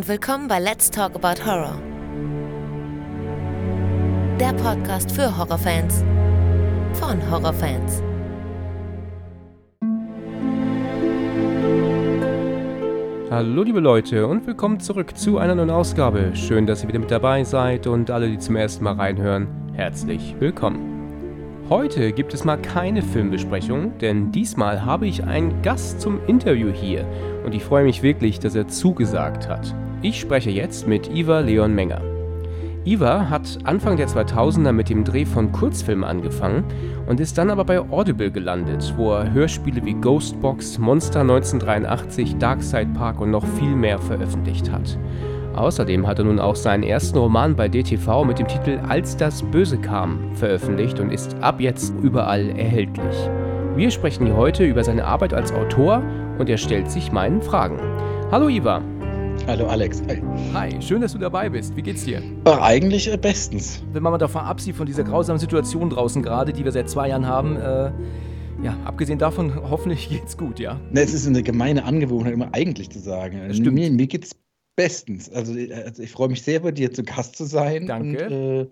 und willkommen bei Let's Talk About Horror. Der Podcast für Horrorfans von Horrorfans. Hallo liebe Leute und willkommen zurück zu einer neuen Ausgabe. Schön, dass ihr wieder mit dabei seid und alle, die zum ersten Mal reinhören, herzlich willkommen. Heute gibt es mal keine Filmbesprechung, denn diesmal habe ich einen Gast zum Interview hier und ich freue mich wirklich, dass er zugesagt hat. Ich spreche jetzt mit Iva Leon Menger. Iva hat Anfang der 2000er mit dem Dreh von Kurzfilmen angefangen und ist dann aber bei Audible gelandet, wo er Hörspiele wie Ghostbox, Monster 1983, Darkside Park und noch viel mehr veröffentlicht hat. Außerdem hat er nun auch seinen ersten Roman bei DTV mit dem Titel Als das Böse kam veröffentlicht und ist ab jetzt überall erhältlich. Wir sprechen hier heute über seine Arbeit als Autor und er stellt sich meinen Fragen. Hallo Iva. Hallo Alex. Hi. Hi, schön, dass du dabei bist. Wie geht's dir? Ach, eigentlich äh, bestens. Wenn man mal davon absieht, von dieser grausamen Situation draußen gerade, die wir seit zwei Jahren haben, äh, ja, abgesehen davon, hoffentlich geht's gut, ja. Ne, es ist eine gemeine Angewohnheit, immer eigentlich zu sagen. Das stimmt. Mir, mir geht's bestens. Also, also ich freue mich sehr, bei dir zu Gast zu sein. Danke. Und, äh,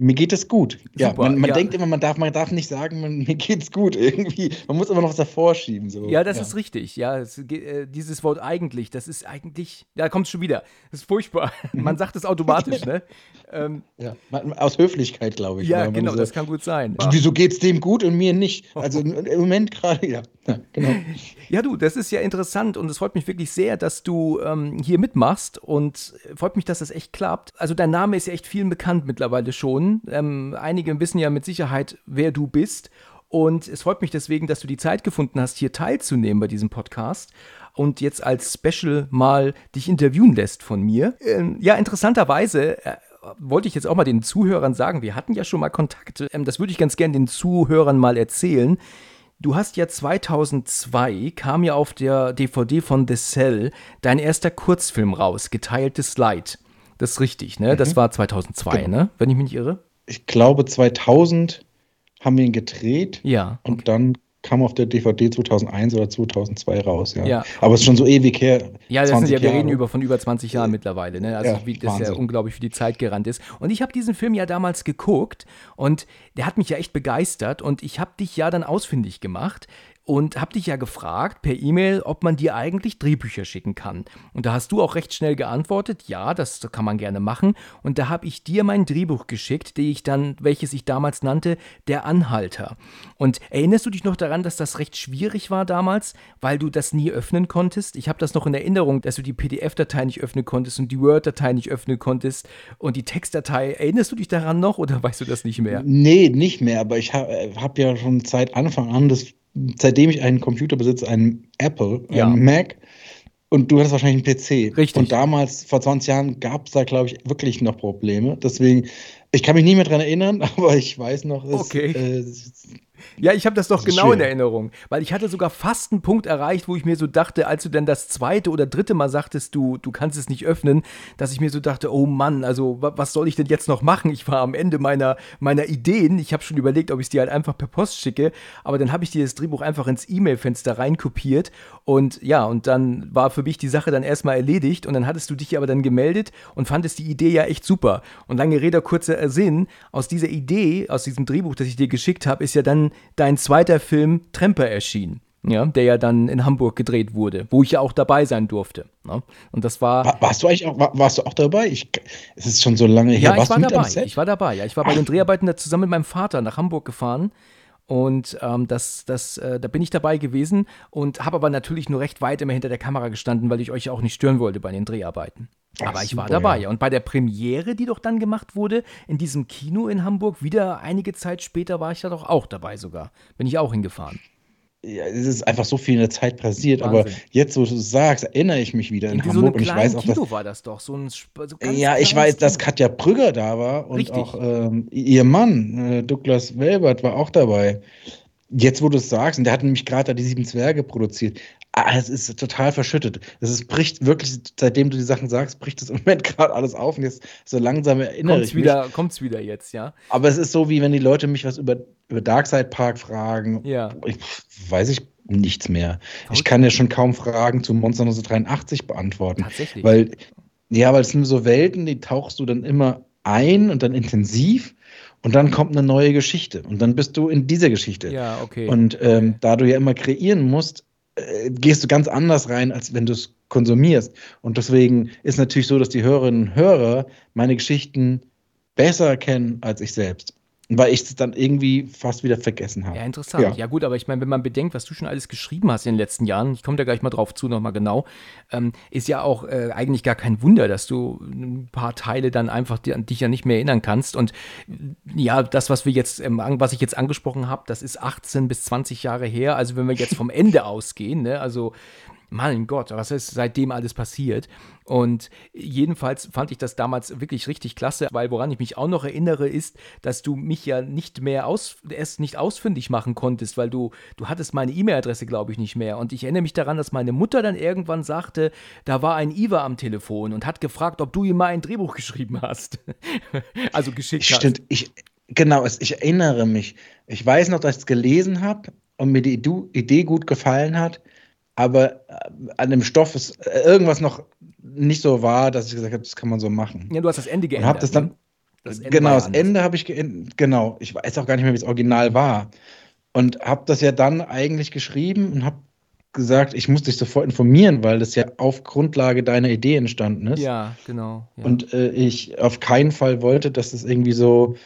mir geht es gut. Ja, Super, man, man ja. denkt immer, man darf, man darf nicht sagen, man, mir geht's gut irgendwie. Man muss immer noch was davor schieben. So. Ja, das ist richtig. Ja, es, äh, dieses Wort eigentlich, das ist eigentlich, da kommt es schon wieder. Das ist furchtbar. Man sagt es automatisch, ne? Ähm, Ja, aus Höflichkeit, glaube ich. ja, genau, so, das kann gut sein. Wieso geht's dem gut und mir nicht? Also im Moment gerade, ja. ja. Genau. Ja, du, das ist ja interessant und es freut mich wirklich sehr, dass du ähm, hier mitmachst und freut mich, dass das echt klappt. Also dein Name ist ja echt vielen bekannt mittlerweile schon. Ähm, einige wissen ja mit Sicherheit, wer du bist. Und es freut mich deswegen, dass du die Zeit gefunden hast, hier teilzunehmen bei diesem Podcast und jetzt als Special mal dich interviewen lässt von mir. Ähm, ja, interessanterweise äh, wollte ich jetzt auch mal den Zuhörern sagen, wir hatten ja schon mal Kontakt. Ähm, das würde ich ganz gern den Zuhörern mal erzählen. Du hast ja 2002, kam ja auf der DVD von The Cell dein erster Kurzfilm raus, Geteiltes Leid. Das ist richtig, ne? Das war 2002, Genau. ne? Wenn ich mich nicht irre. Ich glaube, 2000 haben wir ihn gedreht. Ja. Und dann kam auf der DVD 2001 oder 2002 raus, ja. Ja. Aber es ist schon so ewig her. Ja, das sind 20 ja, wir reden über von über 20 Jahren mittlerweile, ne? Also Ja, wie das ja Wahnsinn. unglaublich für die Zeit gerannt ist. Und ich habe diesen Film ja damals geguckt und der hat mich ja echt begeistert und ich habe dich ja dann ausfindig gemacht und habe dich ja gefragt per E-Mail, ob man dir eigentlich Drehbücher schicken kann. Und da hast du auch recht schnell geantwortet, ja, das kann man gerne machen. Und da habe ich dir mein Drehbuch geschickt, die ich dann, welches ich damals nannte, Der Anhalter. Und erinnerst du dich noch daran, dass das recht schwierig war damals, weil du das nie öffnen konntest? Ich habe das noch in Erinnerung, dass du die PDF-Datei nicht öffnen konntest und die Word-Datei nicht öffnen konntest und die Textdatei. Erinnerst du dich daran noch oder weißt du das nicht mehr? Nee, nicht mehr, aber ich habe hab ja schon seit Anfang an, das, seitdem ich einen Computer besitze, einen Apple, Ja. einen Mac. Und du hattest wahrscheinlich einen PC. Richtig. Und damals, vor 20 Jahren, gab es da, glaube ich, wirklich noch Probleme. Deswegen, ich kann mich nie mehr dran erinnern, aber ich weiß noch, es, Okay. äh, Ja, ich habe das doch Das genau in. Erinnerung, weil ich hatte sogar fast einen Punkt erreicht, wo ich mir so dachte, als du dann das zweite oder dritte Mal sagtest, du, du kannst es nicht öffnen, dass ich mir so dachte, oh Mann, also wa- was soll ich denn jetzt noch machen? Ich war am Ende meiner, meiner Ideen. Ich habe schon überlegt, ob ich es dir halt einfach per Post schicke, aber dann habe ich dir das Drehbuch einfach ins E-Mail-Fenster reinkopiert und ja, und dann war für mich die Sache dann erstmal erledigt und dann hattest du dich aber dann gemeldet und fandest die Idee ja echt super. Und lange Rede, kurzer Sinn, aus dieser Idee, aus diesem Drehbuch, das ich dir geschickt habe, ist ja dann dein zweiter Film Tremper erschienen. Ja, der ja dann in Hamburg gedreht wurde, wo ich ja auch dabei sein durfte. Ne? Und das war. War, warst du eigentlich auch, war, warst du auch dabei? Ich, es ist schon so lange her. Ja, ich warst war du mit dabei. Ich war dabei. Ja, ich war bei den Dreharbeiten da zusammen mit meinem Vater nach Hamburg gefahren. Und ähm, das, das, äh, da bin ich dabei gewesen und habe aber natürlich nur recht weit immer hinter der Kamera gestanden, weil ich euch auch nicht stören wollte bei den Dreharbeiten. Ach, aber ich war super, dabei. ja. Und bei der Premiere, die doch dann gemacht wurde, in diesem Kino in Hamburg, wieder einige Zeit später war ich da doch auch dabei sogar. Bin ich auch hingefahren. Ja, es ist einfach so viel in der Zeit passiert, aber Wahnsinn. jetzt, wo du es sagst, erinnere ich mich wieder in Irgendwie so Hamburg und ich weiß auch, dass Kino war das doch. So ein, so Ja, ich weiß, dass Kino. Katja Brügger da war und Richtig. auch ähm, ihr Mann, äh, Douglas Welbert, war auch dabei. Jetzt, wo du es sagst, und der hat nämlich gerade da die Sieben Zwerge produziert. Ah, es ist total verschüttet. Es ist, bricht wirklich, seitdem du die Sachen sagst, bricht es im Moment gerade alles auf und jetzt so langsam erinnere Kommt's ich mich. wieder, kommt's wieder jetzt, ja? Aber es ist so, wie wenn die Leute mich was über, über Darkside Park fragen. Ja. Ich, weiß ich nichts mehr. Ich kann ja schon kaum Fragen zu Monster 1983 beantworten. Tatsächlich. Weil, ja, weil es sind so Welten, die tauchst du dann immer ein und dann intensiv und dann kommt eine neue Geschichte und dann bist du in dieser Geschichte. Ja, okay. Und ähm, da du ja immer kreieren musst, äh, gehst du ganz anders rein, als wenn du es konsumierst. Und deswegen ist natürlich so, dass die Hörerinnen und Hörer meine Geschichten besser kennen als ich selbst. Weil ich es dann irgendwie fast wieder vergessen habe. Ja, interessant. Ja. ja, gut, aber ich meine, wenn man bedenkt, was du schon alles geschrieben hast in den letzten Jahren, ich komme da gleich mal drauf zu, nochmal genau, ähm, ist ja auch äh, eigentlich gar kein Wunder, dass du ein paar Teile dann einfach die, an dich ja nicht mehr erinnern kannst. Und ja, das, was wir jetzt, ähm, was ich jetzt angesprochen habe, das ist 18 bis 20 Jahre her. Also wenn wir jetzt vom Ende ausgehen, ne, also mein Gott, was ist seitdem alles passiert? Und jedenfalls fand ich das damals wirklich richtig klasse, weil woran ich mich auch noch erinnere, ist, dass du mich ja nicht mehr aus, erst nicht ausfindig machen konntest, weil du, du hattest meine E-Mail-Adresse, glaube ich, nicht mehr. Und ich erinnere mich daran, dass meine Mutter dann irgendwann sagte, da war ein Iva am Telefon und hat gefragt, ob du ihm mal ein Drehbuch geschrieben hast. also geschickt Stimmt, hast. ich, genau, ich erinnere mich. Ich weiß noch, dass ich es gelesen habe und mir die Idee gut gefallen hat aber äh, an dem Stoff ist äh, irgendwas noch nicht so war, dass ich gesagt habe, das kann man so machen. Ja, du hast das Ende geändert. Und das dann, ne? das Ende genau, das Ende habe ich geändert. Genau, ich weiß auch gar nicht mehr, wie das Original war. Und habe das ja dann eigentlich geschrieben und habe gesagt, ich muss dich sofort informieren, weil das ja auf Grundlage deiner Idee entstanden ist. Ja, genau. Ja. Und äh, ich auf keinen Fall wollte, dass es das irgendwie so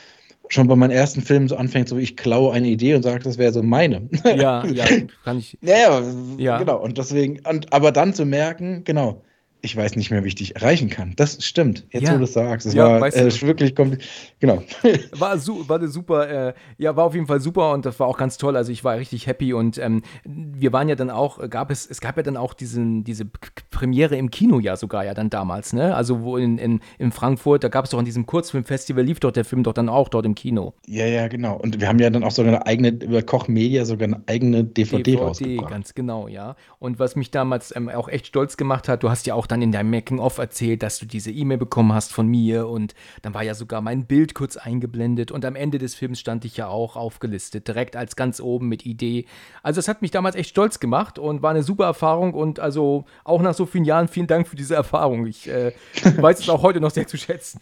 schon bei meinen ersten Filmen so anfängt, so ich klaue eine Idee und sage, das wäre so meine. Ja, ja, kann ich. Ja, ja, genau. Und deswegen, und, aber dann zu merken, genau, ich weiß nicht mehr, wie ich dich erreichen kann. Das stimmt, jetzt ja. wo du das sagst. Das ja, war weißt du, äh, wirklich kompliziert. Genau. War, su war super, äh, ja, war auf jeden Fall super und das war auch ganz toll. Also ich war richtig happy und ähm, wir waren ja dann auch, gab es, es gab ja dann auch diesen, diese Premiere im Kino ja sogar ja dann damals, ne? Also wo in, in, in Frankfurt, da gab es doch an diesem Kurzfilmfestival, lief doch der Film doch dann auch dort im Kino. Ja, ja, genau. Und wir haben ja dann auch sogar eine eigene, über Koch Media sogar eine eigene DVD, DVD rausgebracht. ganz genau, ja. Und was mich damals ähm, auch echt stolz gemacht hat, du hast ja auch dann in deinem Making-of erzählt, dass du diese E-Mail bekommen hast von mir und dann war ja sogar mein Bild kurz eingeblendet und am Ende des Films stand ich ja auch aufgelistet, direkt als ganz oben mit Idee. Also es hat mich damals echt stolz gemacht und war eine super Erfahrung und also auch nach so vielen Jahren vielen Dank für diese Erfahrung. Ich äh, weiß es auch heute noch sehr zu schätzen.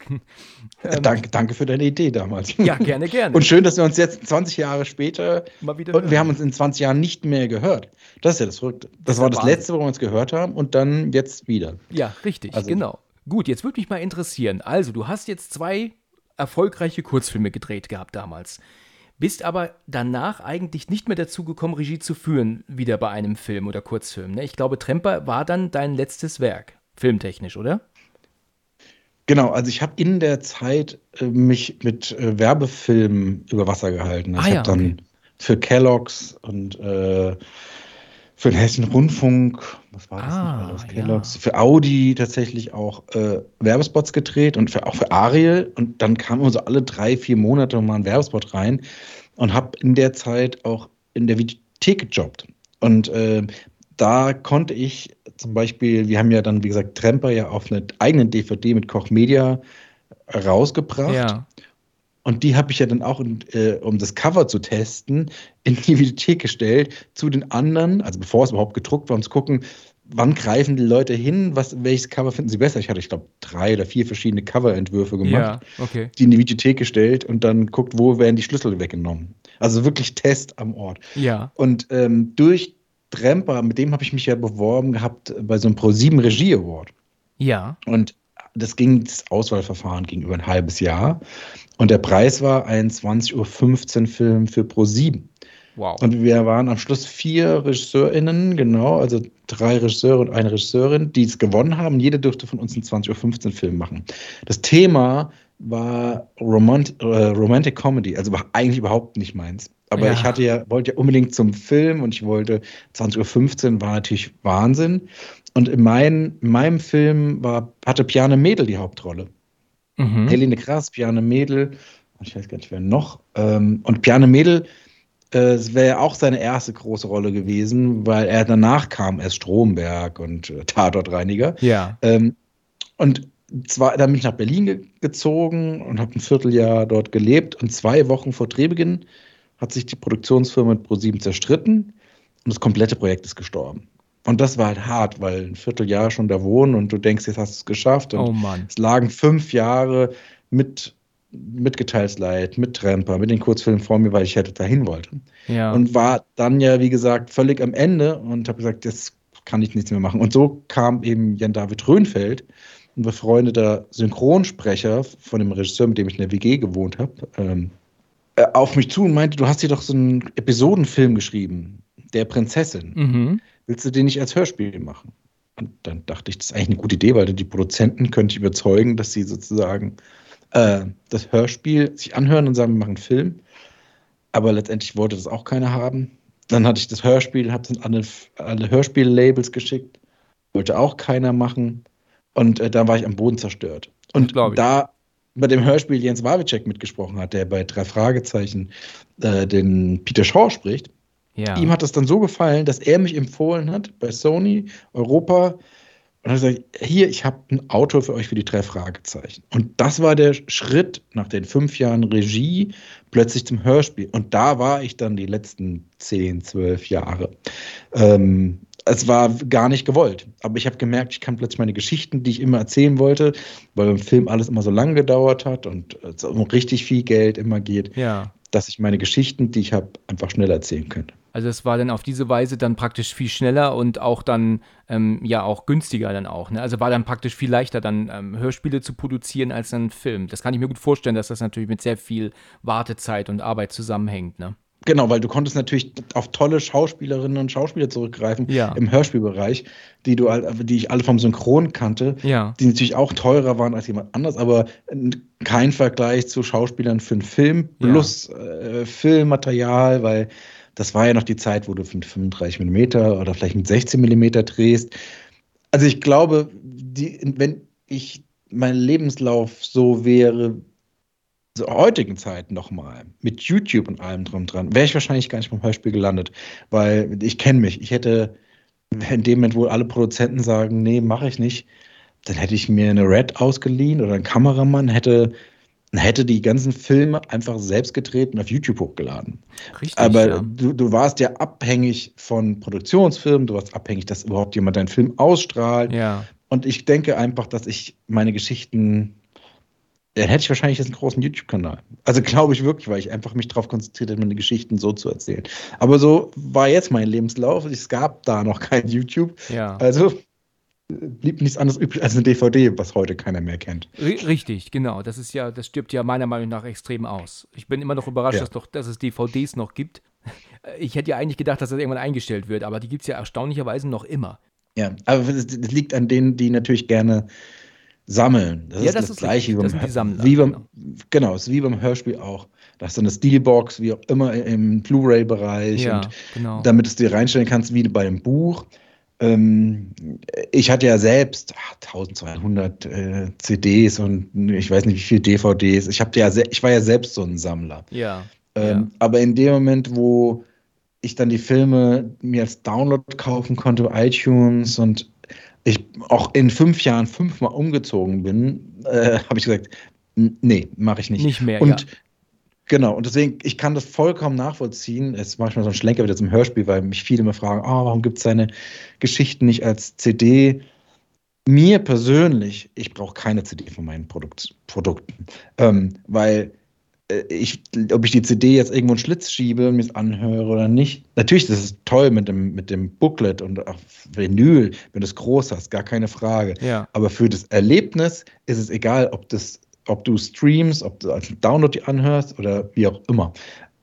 Ähm, danke, danke für deine Idee damals. Ja, gerne, gerne. Und schön, dass wir uns jetzt 20 Jahre später mal wieder und wir haben uns in 20 Jahren nicht mehr gehört. Das ist ja das Verrückte. Das, das war das Wahnsinn. letzte, wo wir uns gehört haben und dann jetzt wieder. Ja, richtig, also, genau. Gut, jetzt würde mich mal interessieren. Also, du hast jetzt zwei erfolgreiche Kurzfilme gedreht gehabt damals. Bist aber danach eigentlich nicht mehr dazu gekommen, Regie zu führen, wieder bei einem Film oder Kurzfilm. Ne? Ich glaube, Tremper war dann dein letztes Werk, filmtechnisch, oder? Genau, also ich habe in der Zeit äh, mich mit äh, Werbefilmen über Wasser gehalten. Ich ah, ja, habe dann okay. für Kellogg's und äh, für den Hessischen Rundfunk, was war das ah, alles? Kellogg's, ja. für Audi tatsächlich auch äh, Werbespots gedreht und für, auch für Ariel. Und dann kam immer so alle drei, vier Monate mal ein Werbespot rein und habe in der Zeit auch in der Videothek gejobbt. Und äh, da konnte ich zum Beispiel, wir haben ja dann, wie gesagt, Tremper ja auf eine eigene DVD mit Koch Media rausgebracht. Ja. Und die habe ich ja dann auch, äh, um das Cover zu testen, in die Videothek gestellt zu den anderen, also bevor es überhaupt gedruckt war, um zu gucken, wann greifen die Leute hin, was, welches Cover finden sie besser. Ich hatte, ich glaube, drei oder vier verschiedene Coverentwürfe gemacht, ja, okay. die in die Videothek gestellt und dann guckt, wo werden die Schlüssel weggenommen. Also wirklich Test am Ort. Ja. Und ähm, durch Tremper, mit dem habe ich mich ja beworben gehabt bei so einem Pro7 Regie Award. Ja. Und das ging, das Auswahlverfahren ging über ein halbes Jahr. Und der Preis war ein 20.15 Uhr Film für Pro7. Wow. Und wir waren am Schluss vier RegisseurInnen, genau, also drei Regisseure und eine Regisseurin, die es gewonnen haben. Jede dürfte von uns einen 20.15 Uhr Film machen. Das Thema war Romant äh, Romantic Comedy, also eigentlich überhaupt nicht meins. Aber ja. ich hatte ja, wollte ja unbedingt zum Film und ich wollte 20.15 Uhr war natürlich Wahnsinn. Und in, mein, in meinem Film war, hatte Piane Mädel die Hauptrolle. Mhm. Helene Krass, Piane Mädel, ich weiß gar nicht, wer noch. Ähm, und Piane Mädel, äh, wäre ja auch seine erste große Rolle gewesen, weil er danach kam erst Stromberg und äh, Tatortreiniger. Ja. Ähm, und zwar, dann bin ich nach Berlin ge gezogen und habe ein Vierteljahr dort gelebt. Und zwei Wochen vor Drehbeginn hat sich die Produktionsfirma mit ProSieben zerstritten. und das komplette Projekt ist gestorben. Und das war halt hart, weil ein Vierteljahr schon da wohnen und du denkst, jetzt hast du es geschafft. Und Oh Mann. es lagen fünf Jahre mit, mit Geteilsleid, mit Tramper, mit den Kurzfilmen vor mir, weil ich hätte dahin wollte. Ja. Und war dann ja, wie gesagt, völlig am Ende und habe gesagt, jetzt kann ich nichts mehr machen. Und so kam eben Jan-David Röhnfeld, ein befreundeter Synchronsprecher von dem Regisseur, mit dem ich in der WG gewohnt habe, ähm, äh, auf mich zu und meinte, du hast dir doch so einen Episodenfilm geschrieben, der Prinzessin. mhm. Willst du den nicht als Hörspiel machen? Und dann dachte ich, das ist eigentlich eine gute Idee, weil die Produzenten könnte ich überzeugen, dass sie sozusagen äh, das Hörspiel sich anhören und sagen, wir machen einen Film. Aber letztendlich wollte das auch keiner haben. Dann hatte ich das Hörspiel, habe es an alle, alle Hörspiel-Labels geschickt. Wollte auch keiner machen. Und äh, da war ich am Boden zerstört. Und da bei dem Hörspiel Jens Wawitschek mitgesprochen hat, der bei drei Fragezeichen äh, den Peter Shaw spricht, Ja. ihm hat das dann so gefallen, dass er mich empfohlen hat bei Sony Europa und hat gesagt, hier, ich habe ein Auto für euch für die drei Fragezeichen. Und das war der Schritt nach den fünf Jahren Regie plötzlich zum Hörspiel. Und da war ich dann die letzten zehn, zwölf Jahre. Ähm, es war gar nicht gewollt. Aber ich habe gemerkt, ich kann plötzlich meine Geschichten, die ich immer erzählen wollte, weil beim Film alles immer so lang gedauert hat und es um richtig viel Geld immer geht, ja. dass ich meine Geschichten, die ich habe, einfach schnell erzählen könnte. Also es war dann auf diese Weise dann praktisch viel schneller und auch dann ähm, ja auch günstiger dann auch. Ne? Also war dann praktisch viel leichter dann ähm, Hörspiele zu produzieren als dann Film. Das kann ich mir gut vorstellen, dass das natürlich mit sehr viel Wartezeit und Arbeit zusammenhängt. Ne? Genau, weil du konntest natürlich auf tolle Schauspielerinnen und Schauspieler zurückgreifen Ja. im Hörspielbereich, die du die ich alle vom Synchron kannte, Ja. die natürlich auch teurer waren als jemand anders, aber kein Vergleich zu Schauspielern für einen Film Ja. plus äh, Filmmaterial, weil das war ja noch die Zeit, wo du mit 35 mm oder vielleicht mit 16 mm drehst. Also ich glaube, die, wenn ich mein Lebenslauf so wäre, zur heutigen Zeit nochmal, mit YouTube und allem drum dran, wäre ich wahrscheinlich gar nicht beim Hörspiel gelandet, weil ich kenne mich. Ich hätte in dem Moment, wo alle Produzenten sagen, nee, mache ich nicht, dann hätte ich mir eine Red ausgeliehen oder einen Kameramann, hätte, hätte die ganzen Filme einfach selbst gedreht und auf YouTube hochgeladen. Richtig. Aber ja. du, du warst ja abhängig von Produktionsfirmen, du warst abhängig, dass überhaupt jemand deinen Film ausstrahlt. ja. Und ich denke einfach, dass ich meine Geschichten, dann hätte ich wahrscheinlich jetzt einen großen YouTube-Kanal. Also glaube ich wirklich, weil ich einfach mich darauf konzentriert habe, meine Geschichten so zu erzählen. Aber so war jetzt mein Lebenslauf. Es gab da noch kein YouTube. Ja. Also blieb nichts anderes übrig als eine DVD, was heute keiner mehr kennt. Ri- Richtig, genau. Das ist ja, das stirbt ja meiner Meinung nach extrem aus. Ich bin immer noch überrascht, Ja. dass, noch, dass es DVDs noch gibt. Ich hätte ja eigentlich gedacht, dass das irgendwann eingestellt wird, aber die gibt es ja erstaunlicherweise noch immer. Ja, aber das, das liegt an denen, die natürlich gerne sammeln. Das Ja, ist das das, ist Gleiche richtig. Das Sammler, wie beim genau. genau, ist wie beim Hörspiel auch. Da hast du eine Steelbox, wie auch immer im Blu-ray-Bereich Ja, und genau. damit du es dir reinstellen kannst, wie bei einem Buch. Ähm, ich hatte ja selbst ah, 1200 äh, CDs und ich weiß nicht wie viele DVDs. Ich, hab ja ich war ja selbst so ein Sammler. Ja. Ähm, Aber in dem Moment, wo ich dann die Filme mir als Download kaufen konnte, iTunes und ich auch in fünf Jahren fünfmal umgezogen bin, äh, habe ich gesagt, nee, mache ich nicht. Nicht mehr, Und ja. Genau, und deswegen, ich kann das vollkommen nachvollziehen. Es ist manchmal so ein Schlenker wieder zum Hörspiel, weil mich viele immer fragen, oh, warum gibt es seine Geschichten nicht als CD? Mir persönlich, ich brauche keine CD von meinen Produkt, Produkten, ähm, weil äh, ich, ob ich die CD jetzt irgendwo einen Schlitz schiebe und mir es anhöre oder nicht. Natürlich, das ist toll mit dem, mit dem Booklet und auch Vinyl, wenn du es groß hast, gar keine Frage. Ja. Aber für das Erlebnis ist es egal, ob, das, ob du streamst, ob du als Download die anhörst oder wie auch immer.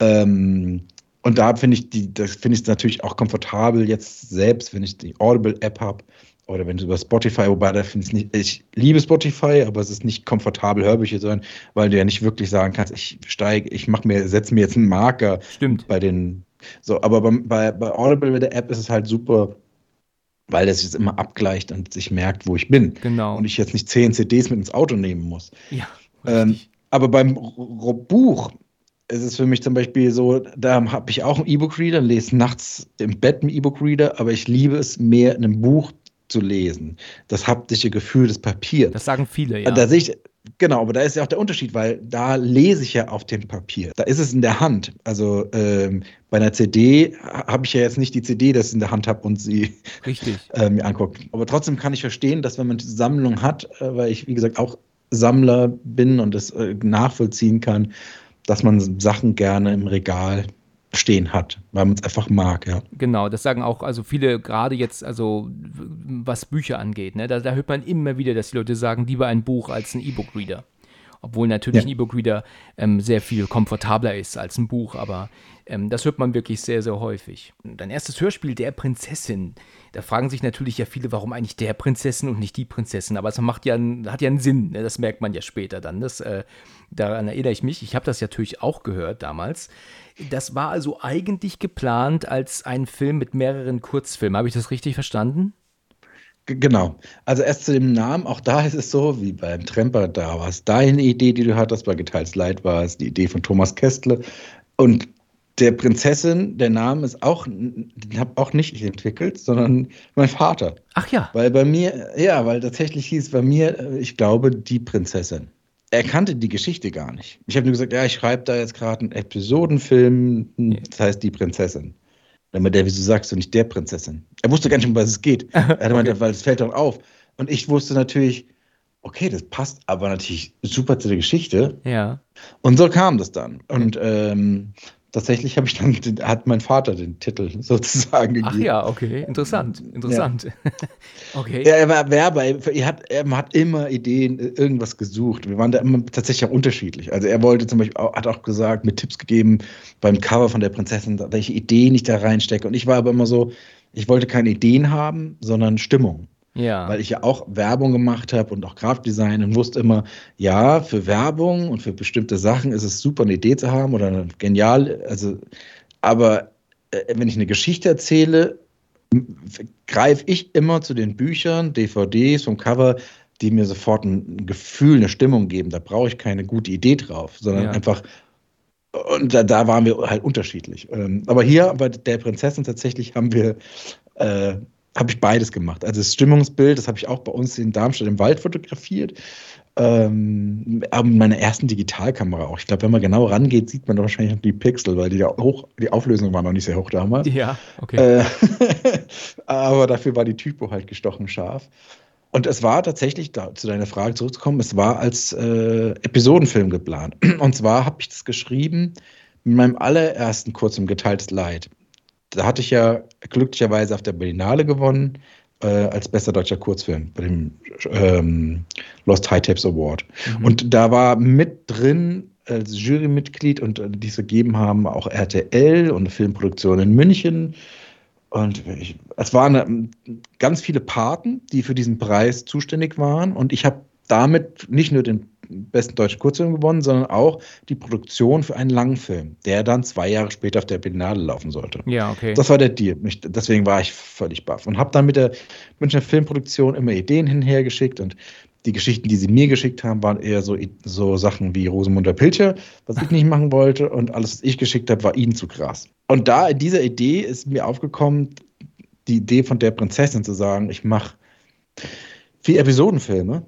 Ähm, und da finde ich die, das finde ich natürlich auch komfortabel jetzt selbst, wenn ich die Audible-App habe oder wenn du über Spotify, wobei da finde ich nicht, ich liebe Spotify, aber es ist nicht komfortabel, Hörbücher zu hören, weil du ja nicht wirklich sagen kannst, ich steige, ich mache mir, setze mir jetzt einen Marker Stimmt. bei den, so, aber beim, bei, bei Audible mit der App ist es halt super, weil das jetzt immer abgleicht und sich merkt, wo ich bin. Genau. Und ich jetzt nicht zehn CDs mit ins Auto nehmen muss. ja. Ähm, aber beim R- R- Buch ist es für mich zum Beispiel so, da habe ich auch einen E-Book-Reader, lese nachts im Bett einen E-Book-Reader, aber ich liebe es mehr, in einem Buch zu lesen. Das haptische Gefühl des Papiers. das sagen viele, ja. Da sehe ich, Genau, aber da ist ja auch der Unterschied, weil da lese ich ja auf dem Papier. Da ist es in der Hand. Also ähm, bei einer CD habe ich ja jetzt nicht die CD, dass ich in der Hand habe und sie Richtig. äh, mir anguckt. Aber trotzdem kann ich verstehen, dass wenn man diese Sammlung hat, äh, weil ich, wie gesagt, auch Sammler bin und das äh, nachvollziehen kann, dass man Sachen gerne im Regal stehen hat, weil man es einfach mag, ja. Genau, das sagen auch also viele gerade jetzt, also was Bücher angeht, ne? da, da hört man immer wieder, dass die Leute sagen, lieber ein Buch als ein E-Book-Reader. Obwohl natürlich Ja. ein E-Book-Reader ähm, sehr viel komfortabler ist als ein Buch, aber ähm, das hört man wirklich sehr, sehr häufig. Dein erstes Hörspiel, Der Prinzessin, da fragen sich natürlich ja viele, warum eigentlich der Prinzessin und nicht die Prinzessin, aber es macht ja, hat ja einen Sinn, ne? das merkt man ja später dann. Das, äh, daran erinnere ich mich, ich habe das natürlich auch gehört damals. Das war also eigentlich geplant als ein Film mit mehreren Kurzfilmen. Habe ich das richtig verstanden? Genau. Also erst zu dem Namen, auch da ist es so, wie beim Tremper, da war es deine Idee, die du hattest, bei Geteiltes Leid war es die Idee von Thomas Kästle. Und der Prinzessin, der Name ist auch, den habe auch nicht ich entwickelt, sondern mein Vater. Ach ja. Weil bei mir, ja, weil tatsächlich hieß bei mir, äh, ich glaube, die Prinzessin. Er kannte die Geschichte gar nicht. Ich habe nur gesagt, ja, ich schreibe da jetzt gerade einen Episodenfilm, das heißt die Prinzessin. Dann meinte der, wieso sagst du nicht der Prinzessin? Er wusste gar nicht, um was es geht. Er hat gemeint, weil es fällt doch auf. Und ich wusste natürlich, okay, das passt aber natürlich super zu der Geschichte. Ja. Und so kam das dann. Und ähm, tatsächlich habe ich dann, hat mein Vater den Titel sozusagen gegeben. Ach ja, okay. Interessant. Interessant. okay. Ja, er war Werber, er hat, er hat immer Ideen, irgendwas gesucht. Wir waren da immer tatsächlich auch unterschiedlich. Also er wollte zum Beispiel, auch, hat auch gesagt, mir Tipps gegeben beim Cover von der Prinzessin, welche Ideen ich da reinstecke. Und ich war aber immer so, ich wollte keine Ideen haben, sondern Stimmung. Ja. Weil ich ja auch Werbung gemacht habe und auch Grafikdesign und wusste immer, ja, für Werbung und für bestimmte Sachen ist es super, eine Idee zu haben oder genial, also, aber äh, wenn ich eine Geschichte erzähle, greife ich immer zu den Büchern, DVDs vom Cover, die mir sofort ein Gefühl, eine Stimmung geben. Da brauche ich keine gute Idee drauf, sondern Ja. einfach, und da, da waren wir halt unterschiedlich. Ähm, aber hier bei der Prinzessin tatsächlich haben wir, äh, habe ich beides gemacht. Also das Stimmungsbild, das habe ich auch bei uns in Darmstadt im Wald fotografiert. Ähm, aber mit meiner ersten Digitalkamera auch. Ich glaube, wenn man genau rangeht, sieht man doch wahrscheinlich noch die Pixel, weil die, hoch, die Auflösung war noch nicht sehr hoch damals. ja, okay. Äh, aber dafür war die Typo halt gestochen scharf. Und es war tatsächlich, da, zu deiner Frage zurückzukommen, es war als äh, Episodenfilm geplant. Und zwar habe ich das geschrieben mit meinem allerersten Kurzem Geteiltes Leid. Da hatte ich ja glücklicherweise auf der Berlinale gewonnen äh, als bester deutscher Kurzfilm bei dem ähm, Lost High Tapes Award. Mhm. Und da war mit drin als Jurymitglied und äh, die es gegeben haben auch RTL und eine Filmproduktion in München. Und ich, es waren ähm, ganz viele Paten, die für diesen Preis zuständig waren. Und ich habe damit nicht nur den besten deutschen Kurzfilm gewonnen, sondern auch die Produktion für einen Langfilm, der dann zwei Jahre später auf der Berlinale laufen sollte. ja, okay. Das war der Deal. Ich, deswegen war ich völlig baff und habe dann mit der Münchner Filmproduktion immer Ideen hinhergeschickt und die Geschichten, die sie mir geschickt haben, waren eher so, so Sachen wie Rosamunde Pilcher, was ich nicht machen wollte und alles, was ich geschickt habe, war ihnen zu krass. Und da in dieser Idee ist mir aufgekommen, die Idee von der Prinzessin zu sagen, ich mache vier Episodenfilme,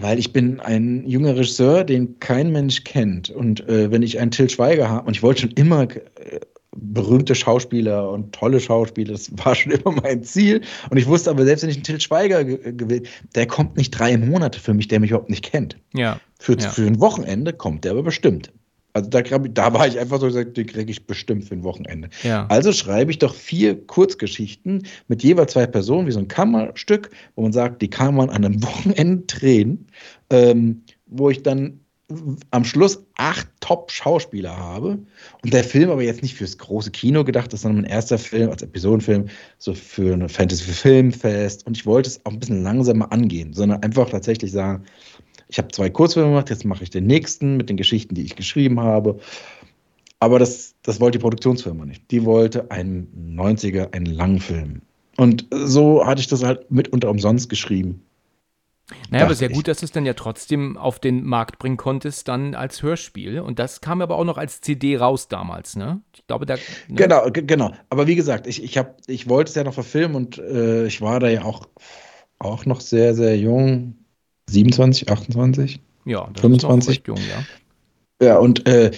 weil ich bin ein junger Regisseur, den kein Mensch kennt. Und äh, wenn ich einen Till Schweiger habe, und ich wollte schon immer äh, berühmte Schauspieler und tolle Schauspieler, das war schon immer mein Ziel. Und ich wusste aber, selbst wenn ich einen Till Schweiger gewählt, der kommt nicht drei Monate für mich, der mich überhaupt nicht kennt. ja. Für, Ja. für ein Wochenende kommt der aber bestimmt. Also da, da war ich einfach so gesagt, den kriege ich bestimmt für ein Wochenende. Ja. Also schreibe ich doch vier Kurzgeschichten mit jeweils zwei Personen, wie so ein Kammerstück, wo man sagt, die kann man an einem Wochenende drehen, ähm, wo ich dann am Schluss acht Top-Schauspieler habe und der Film aber jetzt nicht fürs große Kino gedacht ist, sondern mein erster Film als Episodenfilm, so für eine Fantasy-Filmfest und ich wollte es auch ein bisschen langsamer angehen, sondern einfach tatsächlich sagen, ich habe zwei Kurzfilme gemacht, jetzt mache ich den nächsten mit den Geschichten, die ich geschrieben habe. Aber das, das wollte die Produktionsfirma nicht. Die wollte einen 90er, einen Langfilm. Und so hatte ich das halt mitunter umsonst geschrieben. Naja, aber sehr ich. gut, dass du es dann ja trotzdem auf den Markt bringen konntest, dann als Hörspiel. Und das kam aber auch noch als CD raus damals, ne? Ich glaube, da. Ne? Genau, ge- genau. Aber wie gesagt, ich, ich, hab, ich wollte es ja noch verfilmen und äh, ich war da ja auch, auch noch sehr, sehr jung. 27, 28? Ja, das 25? ist noch recht jung, ja. Ja, und äh,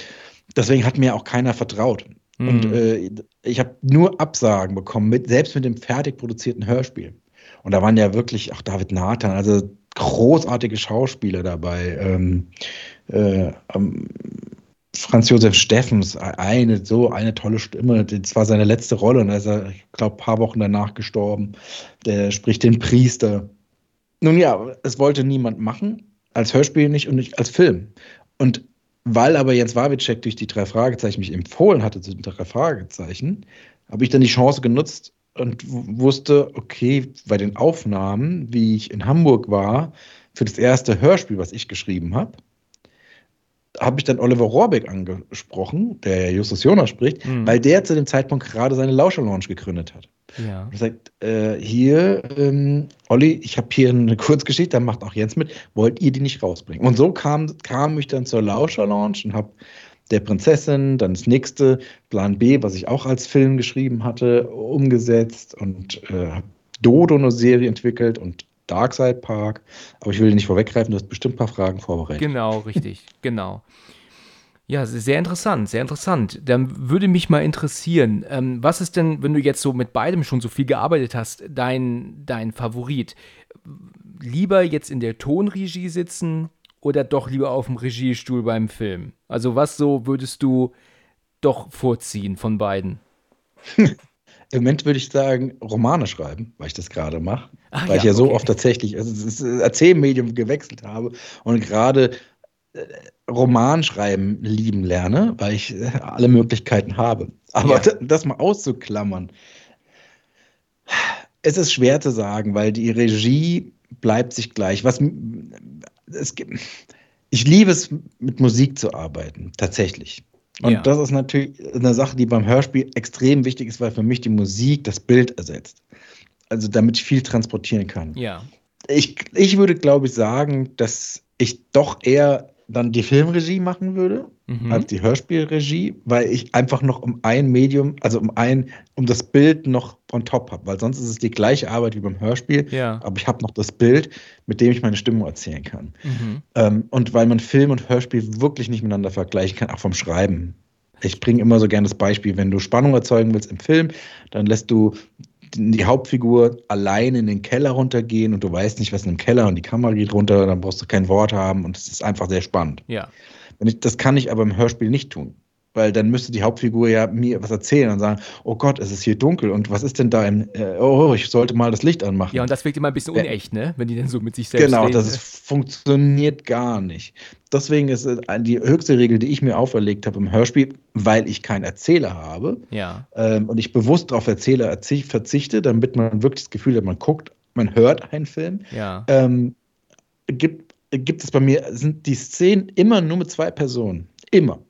deswegen hat mir auch keiner vertraut. Mhm. Und äh, ich habe nur Absagen bekommen, mit, selbst mit dem fertig produzierten Hörspiel. Und da waren ja wirklich auch David Nathan, also großartige Schauspieler dabei. Ähm, äh, ähm, Franz Josef Steffens, eine so eine tolle Stimme. Das war seine letzte Rolle und da ist er, ich glaube, ein paar Wochen danach gestorben. Der spricht den Priester. Nun ja, es wollte niemand machen, als Hörspiel nicht und nicht als Film. Und weil aber Jens Wawitschek durch die drei Fragezeichen mich empfohlen hatte zu den drei Fragezeichen, habe ich dann die Chance genutzt und wusste, okay, bei den Aufnahmen, wie ich in Hamburg war, für das erste Hörspiel, was ich geschrieben habe, habe ich dann Oliver Rohrbeck angesprochen, der Justus Jonas spricht, Mhm. weil der zu dem Zeitpunkt gerade seine Lauscher Lounge gegründet hat. Ja. Und er sagt, äh, hier, ähm, Olli, ich habe hier eine Kurzgeschichte, da macht auch Jens mit, wollt ihr die nicht rausbringen? Und so kam, kam ich dann zur Lauscher Lounge und habe der Prinzessin, dann das nächste, Plan B, was ich auch als Film geschrieben hatte, umgesetzt und äh, habe Dodo eine Serie entwickelt und Darkside Park. Aber ich will dir nicht vorweggreifen, du hast bestimmt ein paar Fragen vorbereitet. Genau, richtig, genau. Ja, sehr interessant, sehr interessant. Dann würde mich mal interessieren, ähm, was ist denn, wenn du jetzt so mit beidem schon so viel gearbeitet hast, dein, dein Favorit? Lieber jetzt in der Tonregie sitzen oder doch lieber auf dem Regiestuhl beim Film? Also was so würdest du doch vorziehen von beiden? Im Moment würde ich sagen, Romane schreiben, weil ich das gerade mache. Ach weil ich ja so okay. oft tatsächlich also das Erzählmedium gewechselt habe und gerade äh, Roman schreiben lieben lerne, weil ich äh, alle Möglichkeiten habe. Aber Ja. d- das mal auszuklammern, es ist schwer zu sagen, weil die Regie bleibt sich gleich. Was es gibt, ich liebe es, mit Musik zu arbeiten, tatsächlich. Und Ja. das ist natürlich eine Sache, die beim Hörspiel extrem wichtig ist, weil für mich die Musik das Bild ersetzt. Also damit ich viel transportieren kann. Ja, Ich, ich würde, glaube ich, sagen, dass ich doch eher dann die Filmregie machen würde, Mhm. als die Hörspielregie, weil ich einfach noch um ein Medium, also um ein, um das Bild noch on top habe, weil sonst ist es die gleiche Arbeit wie beim Hörspiel, ja. aber ich habe noch das Bild, mit dem ich meine Stimmung erzählen kann. Mhm. Ähm, und weil man Film und Hörspiel wirklich nicht miteinander vergleichen kann, auch vom Schreiben. Ich bringe immer so gerne das Beispiel, wenn du Spannung erzeugen willst im Film, dann lässt du die Hauptfigur allein in den Keller runtergehen und du weißt nicht, was in dem Keller und die Kamera geht runter, dann brauchst du kein Wort haben und es ist einfach sehr spannend. Ja, ich, das kann ich aber im Hörspiel nicht tun. Weil dann müsste die Hauptfigur ja mir was erzählen und sagen, oh Gott, es ist hier dunkel und was ist denn da im, äh, oh, ich sollte mal das Licht anmachen. ja, und das wirkt immer ein bisschen unecht, ne? Wenn die dann so mit sich selbst Genau, reden. das ist, funktioniert gar nicht. Deswegen ist die höchste Regel, die ich mir auferlegt habe im Hörspiel, weil ich keinen Erzähler habe Ja, ähm, und ich bewusst auf Erzähler erzi- verzichte, damit man wirklich das Gefühl hat, man guckt, man hört einen Film, ja. ähm, gibt, gibt es bei mir, sind die Szenen immer nur mit zwei Personen. Immer.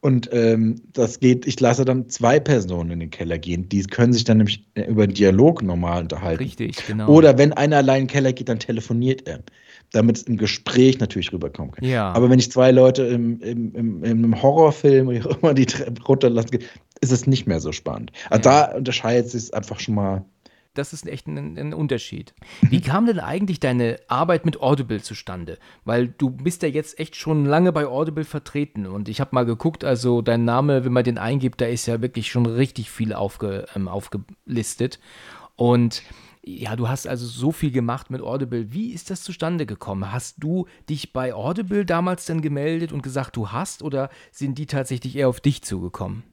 Und ähm, das geht, ich lasse dann zwei Personen in den Keller gehen. Die können sich dann nämlich äh, über den Dialog normal unterhalten. Richtig, genau. Oder wenn einer allein in den Keller geht, dann telefoniert er, damit es im Gespräch natürlich rüberkommen kann. ja. Aber wenn ich zwei Leute im, im, im, im Horrorfilm, auch immer die Treppe runterlassen, ist es nicht mehr so spannend. Also Ja. da unterscheidet sich es einfach schon mal. Das ist echt ein, ein Unterschied. Wie kam denn eigentlich deine Arbeit mit Audible zustande? Weil du bist ja jetzt echt schon lange bei Audible vertreten und ich habe mal geguckt, also dein Name, wenn man den eingibt, da ist ja wirklich schon richtig viel aufge, ähm, aufgelistet. Und ja, du hast also so viel gemacht mit Audible. Wie ist das zustande gekommen? Hast du dich bei Audible damals dann gemeldet und gesagt, du hast oder sind die tatsächlich eher auf dich zugekommen?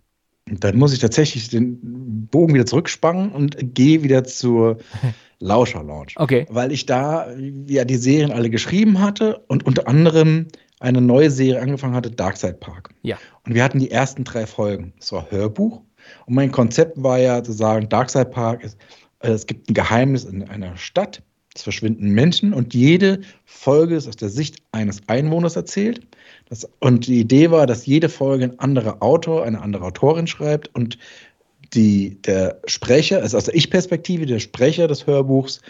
Dann muss ich tatsächlich den Bogen wieder zurückspannen und gehe wieder zur Lauscher Lounge. Okay. Weil ich da ja die Serien alle geschrieben hatte und unter anderem eine neue Serie angefangen hatte, Darkside Park. Ja. Und wir hatten die ersten drei Folgen. Das war Hörbuch. Und mein Konzept war ja zu sagen, Darkside Park ist, äh, es gibt ein Geheimnis in einer Stadt. Es verschwinden Menschen und jede Folge ist aus der Sicht eines Einwohners erzählt. Das, und die Idee war, dass jede Folge ein anderer Autor, eine andere Autorin schreibt und die, der Sprecher, also aus der Ich-Perspektive, der Sprecher des Hörbuchs,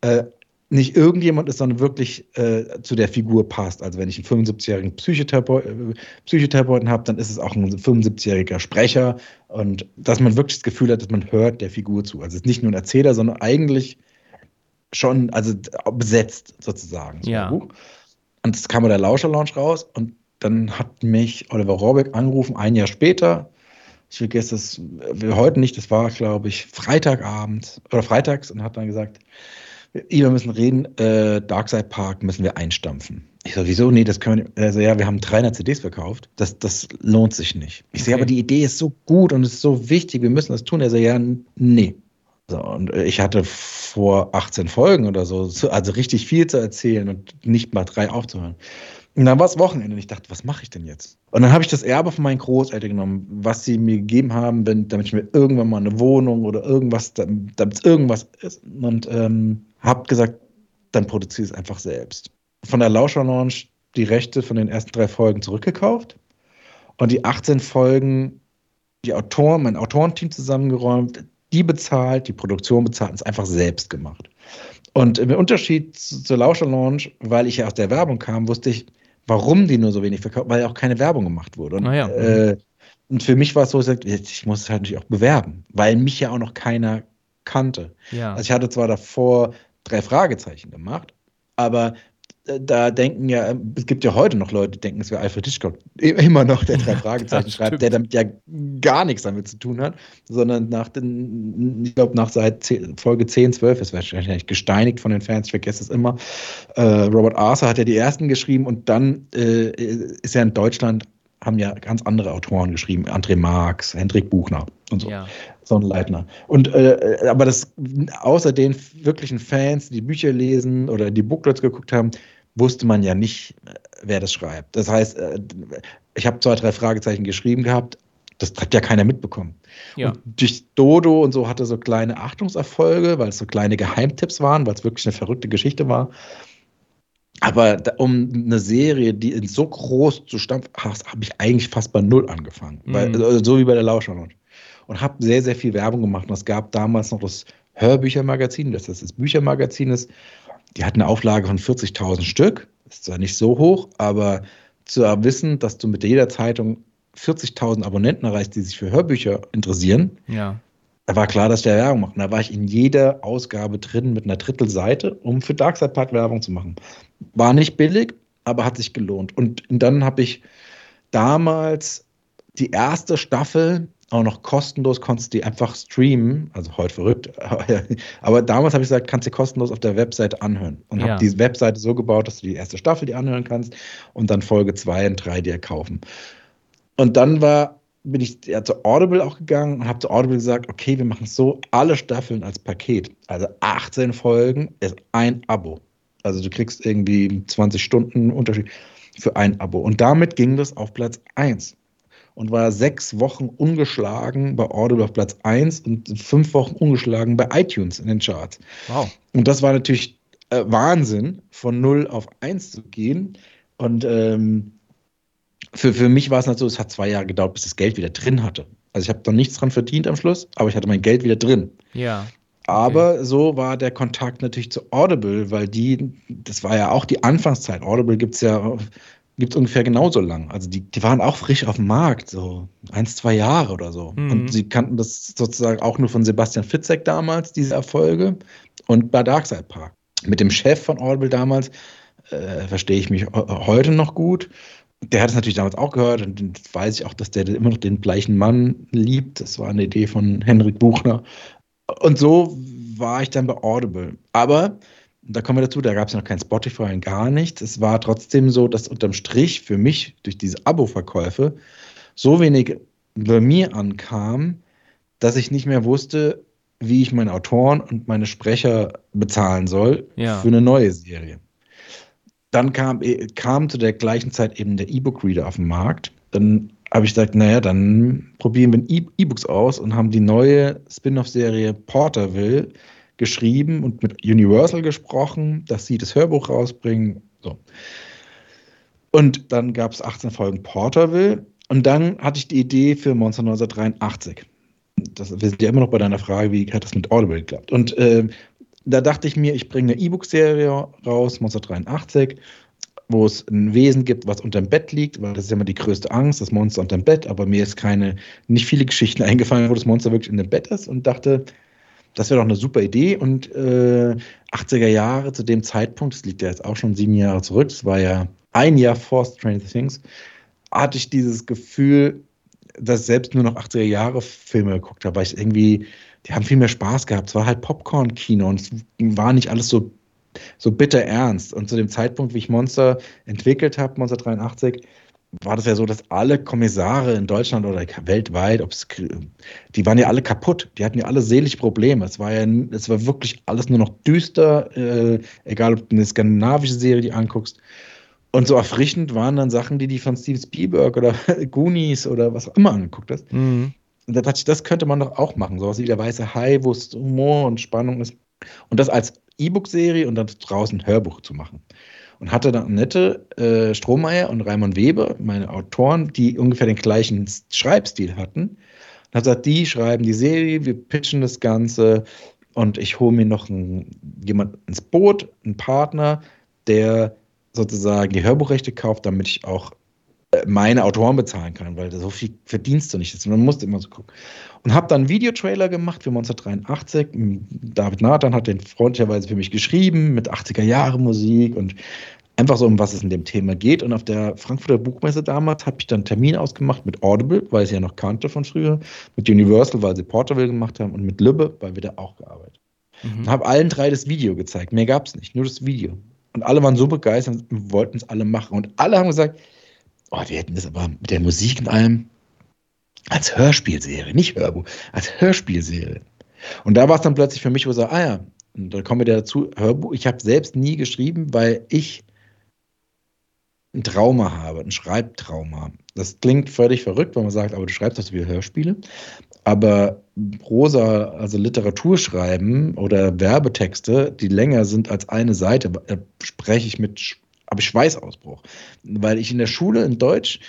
äh, nicht irgendjemand ist, sondern wirklich äh, zu der Figur passt. Also wenn ich einen 75-jährigen Psychotherapeut, äh, Psychotherapeuten habe, dann ist es auch ein 75-jähriger Sprecher und dass man wirklich das Gefühl hat, dass man hört der Figur zu. Also es ist nicht nur ein Erzähler, sondern eigentlich schon, also besetzt sozusagen. So ja. Und es kam der Lauscher Launch raus und dann hat mich Oliver Rohrbeck angerufen, ein Jahr später. Ich vergesse es heute nicht, das war, glaube ich, Freitagabend oder freitags und hat dann gesagt, wir müssen reden, äh, Darkside Park müssen wir einstampfen. Ich so, wieso? Nee, das können wir. Also, ja, wir haben 300 CDs verkauft. Das, das lohnt sich nicht. Ich okay. sehe, aber die Idee ist so gut und es ist so wichtig, wir müssen das tun. Er so, ja, nee. So, und äh, ich hatte vor 18 Folgen oder so, also richtig viel zu erzählen und nicht mal drei aufzuhören. Und dann war es Wochenende und ich dachte, was mache ich denn jetzt? Und dann habe ich das Erbe von meinen Großeltern genommen, was sie mir gegeben haben, wenn, damit ich mir irgendwann mal eine Wohnung oder irgendwas, damit es irgendwas ist. Und ähm, habe gesagt, dann produziere es einfach selbst. Von der Lauscher Launch die Rechte von den ersten drei Folgen zurückgekauft und die 18 Folgen, die Autoren, mein Autorenteam zusammengeräumt, die bezahlt, die Produktion bezahlt und es einfach selbst gemacht. Und im Unterschied zur Lauscher Launch, weil ich ja aus der Werbung kam, wusste ich, warum die nur so wenig verkauft, weil ja auch keine Werbung gemacht wurde. Und, ja. äh, und für mich war es so, ich muss es halt natürlich auch bewerben, weil mich ja auch noch keiner kannte. Ja. Also ich hatte zwar davor drei Fragezeichen gemacht, aber da denken ja, es gibt ja heute noch Leute, die denken, es wäre Alfred Hitchcock immer noch, der drei Fragezeichen schreibt, der damit ja gar nichts damit zu tun hat, sondern nach den, ich glaube, nach seit 10, Folge 10, 12 ist wahrscheinlich gesteinigt von den Fans, ich vergesse es immer. Äh, Robert Arthur hat ja die ersten geschrieben und dann äh, ist ja in Deutschland, haben ja ganz andere Autoren geschrieben, André Marx, Hendrik Buchner und so. Ja. Sonnenleitner. Und äh, aber das außer den wirklichen Fans, die Bücher lesen oder die Booklets geguckt haben, wusste man ja nicht, äh, wer das schreibt. Das heißt, äh, ich habe zwei, drei Fragezeichen geschrieben gehabt, das hat ja keiner mitbekommen. Ja. Und durch Dodo und so hatte so kleine Achtungserfolge, weil es so kleine Geheimtipps waren, weil es wirklich eine verrückte Geschichte war. Aber da, um eine Serie, die in so groß zu stampfen, habe ich eigentlich fast bei Null angefangen. Mhm. Weil, also so wie bei der Lauscher Und habe sehr, sehr viel Werbung gemacht. Und es gab damals noch das Hörbüchermagazin, das ist das Büchermagazin ist. Die hat eine Auflage von 40.000 Stück. Ist zwar nicht so hoch, aber zu wissen, dass du mit jeder Zeitung 40.000 Abonnenten erreichst, die sich für Hörbücher interessieren, ja. da war klar, dass der Werbung macht. Und da war ich in jeder Ausgabe drin mit einer Drittelseite, um für Darkside Park Werbung zu machen. War nicht billig, aber hat sich gelohnt. Und dann habe ich damals die erste Staffel auch noch kostenlos, konntest du die einfach streamen, also heute verrückt, aber damals habe ich gesagt, kannst du kostenlos auf der Webseite anhören und ja. habe die Webseite so gebaut, dass du die erste Staffel die anhören kannst und dann Folge 2 und 3 dir kaufen. Und dann war, bin ich ja, zu Audible auch gegangen und habe zu Audible gesagt, okay, wir machen so alle Staffeln als Paket. Also 18 Folgen ist ein Abo. Also du kriegst irgendwie 20 Stunden Unterschied für ein Abo. Und damit ging das auf Platz 1 und war sechs Wochen ungeschlagen bei Audible auf Platz 1 und fünf Wochen ungeschlagen bei iTunes in den Charts. Wow. Und das war natürlich äh, Wahnsinn, von 0 auf 1 zu gehen. Und ähm, für, für mich war es halt so, es hat zwei Jahre gedauert, bis das Geld wieder drin hatte. Also ich habe da nichts dran verdient am Schluss, aber ich hatte mein Geld wieder drin. Ja. Aber okay. so war der Kontakt natürlich zu Audible, weil die, das war ja auch die Anfangszeit. Audible gibt es ja gibt es ungefähr genauso lang. Also die, die waren auch frisch auf dem Markt, so eins, zwei Jahre oder so. Mhm. Und sie kannten das sozusagen auch nur von Sebastian Fitzek damals, diese Erfolge, und bei Darkside Park. Mit dem Chef von Audible damals äh, verstehe ich mich heute noch gut. Der hat es natürlich damals auch gehört und weiß ich auch, dass der immer noch den gleichen Mann liebt. Das war eine Idee von Henrik Buchner. Und so war ich dann bei Audible. Aber da kommen wir dazu, da gab es noch kein Spotify und gar nichts. Es war trotzdem so, dass unterm Strich für mich durch diese Abo-Verkäufe so wenig bei mir ankam, dass ich nicht mehr wusste, wie ich meine Autoren und meine Sprecher bezahlen soll ja. für eine neue Serie. Dann kam, kam zu der gleichen Zeit eben der E-Book-Reader auf den Markt. Dann habe ich gesagt, naja, dann probieren wir E-Books aus und haben die neue Spin-off-Serie Porterville geschrieben und mit Universal gesprochen, dass sie das Hörbuch rausbringen. So. Und dann gab es 18 Folgen Porterville. Und dann hatte ich die Idee für Monster 1983. Das, wir sind ja immer noch bei deiner Frage, wie hat das mit Audible geklappt? Und äh, da dachte ich mir, ich bringe eine E-Book-Serie raus, Monster 83, wo es ein Wesen gibt, was unter dem Bett liegt, weil das ist immer die größte Angst, das Monster unter dem Bett. Aber mir ist keine, nicht viele Geschichten eingefallen, wo das Monster wirklich in dem Bett ist und dachte, das wäre doch eine super Idee. Und äh, 80er Jahre zu dem Zeitpunkt, das liegt ja jetzt auch schon sieben Jahre zurück, das war ja ein Jahr vor Stranger Things, hatte ich dieses Gefühl, dass ich selbst nur noch 80er Jahre Filme geguckt habe, weil ich irgendwie, die haben viel mehr Spaß gehabt. Es war halt Popcorn-Kino und es war nicht alles so, so bitter ernst. Und zu dem Zeitpunkt, wie ich Monster entwickelt habe, Monster 83, war das ja so, dass alle Kommissare in Deutschland oder weltweit, die waren ja alle kaputt, die hatten ja alle seelische Probleme. Es war ja, es war wirklich alles nur noch düster, äh, egal ob du eine skandinavische Serie die anguckst. Und so erfrischend waren dann Sachen, die die von Steve Spielberg oder Goonies oder was auch immer angeguckt hast. Mhm. Und da dachte ich, das könnte man doch auch machen. Sowas wie der weiße Hai, wo es Humor und Spannung ist. Und das als E-Book-Serie und dann draußen ein Hörbuch zu machen und hatte dann Annette äh, Strohmeier und Raimund Weber, meine Autoren, die ungefähr den gleichen Schreibstil hatten. Und hat gesagt, die schreiben die Serie, wir pitchen das Ganze und ich hole mir noch einen, jemand ins Boot, einen Partner, der sozusagen die Hörbuchrechte kauft, damit ich auch meine Autoren bezahlen kann, weil so viel verdienst du nicht. Man musste immer so gucken. Und habe dann einen Videotrailer gemacht für Monster 83. David Nathan hat den freundlicherweise für mich geschrieben mit 80er Jahre Musik und einfach so, um was es in dem Thema geht. Und auf der Frankfurter Buchmesse damals habe ich dann einen Termin ausgemacht mit Audible, weil ich ja noch kannte von früher, mit Universal, weil sie Porterville gemacht haben und mit Lübbe, weil wir da auch gearbeitet mhm. Und habe allen drei das Video gezeigt. Mehr gab es nicht, nur das Video. Und alle waren so begeistert und wollten es alle machen. Und alle haben gesagt, oh, wir hätten das aber mit der Musik und allem als Hörspielserie, nicht Hörbuch, als Hörspielserie. Und da war es dann plötzlich für mich, wo ich sage, ah ja, und da kommen wir dazu, Hörbuch, ich habe selbst nie geschrieben, weil ich ein Trauma habe, ein Schreibtrauma. Das klingt völlig verrückt, wenn man sagt, aber du schreibst doch so viele Hörspiele. Aber Prosa, also Literatur schreiben oder Werbetexte, die länger sind als eine Seite, spreche ich mit habe ich Schweißausbruch. Weil ich in der Schule in Deutsch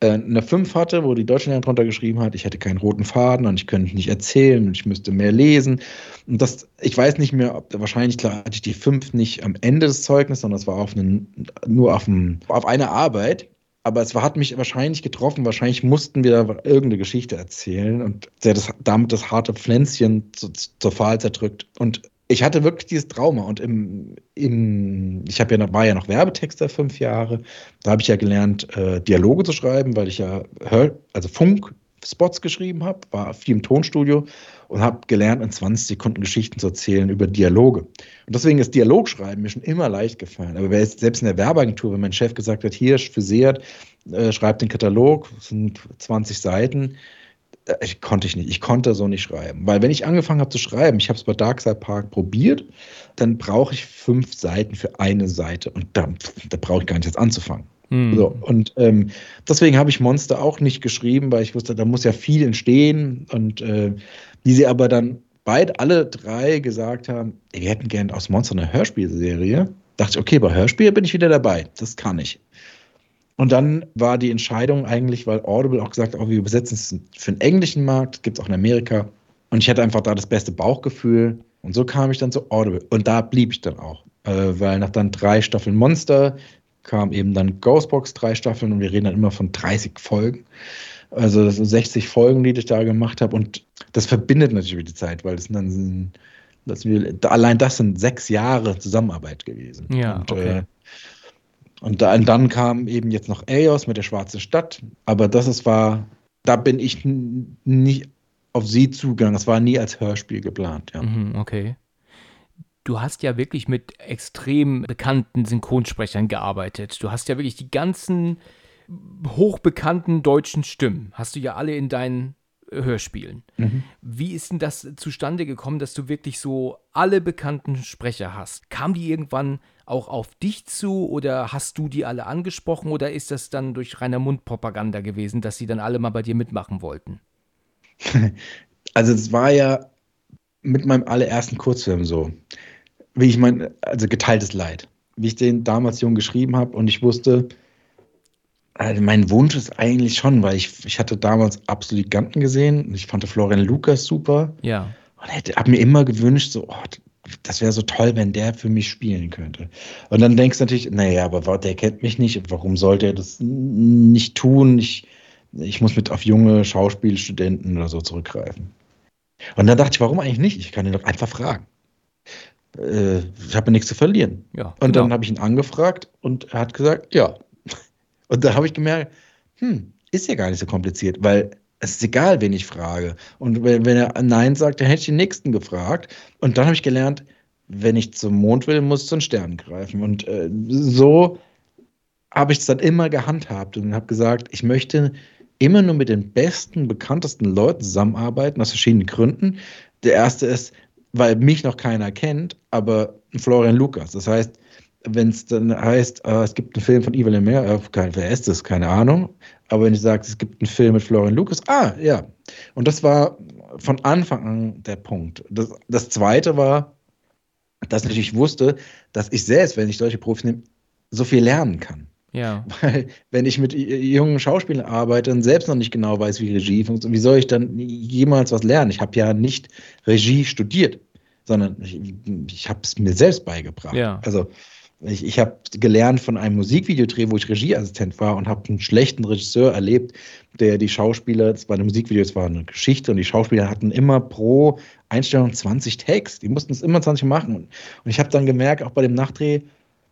äh, eine 5 hatte, wo die Deutschlehrerin drunter geschrieben hat, ich hätte keinen roten Faden und ich könnte nicht erzählen und ich müsste mehr lesen. Und das, ich weiß nicht mehr, ob wahrscheinlich klar hatte ich die 5 nicht am Ende des Zeugnisses, sondern es war auf einen, nur auf, einen, auf eine Arbeit. Aber es hat mich wahrscheinlich getroffen. Wahrscheinlich mussten wir da irgendeine Geschichte erzählen und der das, damit das harte Pflänzchen zu, zur Pfahl zerdrückt. Und ich hatte wirklich dieses Trauma und im, im ich habe ja noch, war ja noch Werbetexter fünf Jahre. Da habe ich ja gelernt, äh, Dialoge zu schreiben, weil ich ja Hör, also Funk-Spots geschrieben habe, war viel im Tonstudio und habe gelernt, in 20 Sekunden Geschichten zu erzählen über Dialoge. Und deswegen ist Dialogschreiben mir schon immer leicht gefallen. Aber selbst in der Werbeagentur, wenn mein Chef gesagt hat, hier für Seat, äh, schreibt den Katalog, sind 20 Seiten, ich konnte ich nicht. Ich konnte so nicht schreiben. Weil wenn ich angefangen habe zu schreiben, ich habe es bei Darkside Park probiert, dann brauche ich fünf Seiten für eine Seite. Und da, da brauche ich gar nicht jetzt anzufangen. Hm. So, und ähm, deswegen habe ich Monster auch nicht geschrieben, weil ich wusste, da muss ja viel entstehen. Und äh, wie sie aber dann beide, alle drei gesagt haben, ey, wir hätten gerne aus Monster eine Hörspielserie, dachte ich, okay, bei Hörspiel bin ich wieder dabei. Das kann ich. Und dann war die Entscheidung eigentlich, weil Audible auch gesagt hat, oh, wir übersetzen es für den englischen Markt, gibt es auch in Amerika. Und ich hatte einfach da das beste Bauchgefühl. Und so kam ich dann zu Audible. Und da blieb ich dann auch. Äh, weil nach dann drei Staffeln Monster kam eben dann Ghostbox drei Staffeln und wir reden dann immer von 30 Folgen. Also das sind 60 Folgen, die ich da gemacht habe. Und das verbindet natürlich die Zeit, weil das dann sind, das wir, allein das sind sechs Jahre Zusammenarbeit gewesen. Ja, und, okay. Äh, und dann, dann kam eben jetzt noch Eos mit der Schwarzen Stadt. Aber das ist, war, da bin ich nicht auf sie zugegangen. Das war nie als Hörspiel geplant, ja. Mhm, okay. Du hast ja wirklich mit extrem bekannten Synchronsprechern gearbeitet. Du hast ja wirklich die ganzen hochbekannten deutschen Stimmen, hast du ja alle in deinen Hörspielen. Mhm. Wie ist denn das zustande gekommen, dass du wirklich so alle bekannten Sprecher hast? Kam die irgendwann auch auf dich zu oder hast du die alle angesprochen oder ist das dann durch reiner Mundpropaganda gewesen, dass sie dann alle mal bei dir mitmachen wollten? Also es war ja mit meinem allerersten Kurzfilm so, wie ich mein, also geteiltes Leid, wie ich den damals jung geschrieben habe und ich wusste, also mein Wunsch ist eigentlich schon, weil ich, ich hatte damals absolut Giganten gesehen und ich fand Florian Lukas super. Ja. Und hätte, hab mir immer gewünscht, so, oh, das wäre so toll, wenn der für mich spielen könnte. Und dann denkst du natürlich, naja, aber der kennt mich nicht, warum sollte er das nicht tun? Ich, ich muss mit auf junge Schauspielstudenten oder so zurückgreifen. Und dann dachte ich, warum eigentlich nicht? Ich kann ihn doch einfach fragen. Äh, ich habe nichts zu verlieren. Ja, Und genau. dann habe ich ihn angefragt und er hat gesagt, ja. Und dann habe ich gemerkt, hm, ist ja gar nicht so kompliziert, weil es ist egal, wen ich frage. Und wenn, wenn er Nein sagt, dann hätte ich den nächsten gefragt. Und dann habe ich gelernt, wenn ich zum Mond will, muss ich zu den Sternen greifen. Und äh, so habe ich es dann immer gehandhabt und habe gesagt, ich möchte immer nur mit den besten, bekanntesten Leuten zusammenarbeiten, aus verschiedenen Gründen. Der erste ist, weil mich noch keiner kennt, aber Florian Lukas. Das heißt, wenn es dann heißt, äh, es gibt einen Film von Ivan Lemaire, äh, kein, wer ist das? Keine Ahnung. Aber wenn ich sage, es gibt einen Film mit Florian Lukas, ah, ja. Und das war von Anfang an der Punkt. Das, das zweite war, dass ich natürlich wusste, dass ich selbst, wenn ich solche Profis nehme, so viel lernen kann. Ja. Weil, wenn ich mit jungen Schauspielern arbeite und selbst noch nicht genau weiß, wie Regie funktioniert, wie soll ich dann jemals was lernen? Ich habe ja nicht Regie studiert, sondern ich, ich habe es mir selbst beigebracht. Ja. Also ich, ich habe gelernt von einem Musikvideodreh, wo ich Regieassistent war und habe einen schlechten Regisseur erlebt, der die Schauspieler, das war ein Musikvideo, es war eine Geschichte und die Schauspieler hatten immer pro Einstellung 20 Takes. Die mussten es immer 20 machen. Und ich habe dann gemerkt, auch bei dem Nachdreh,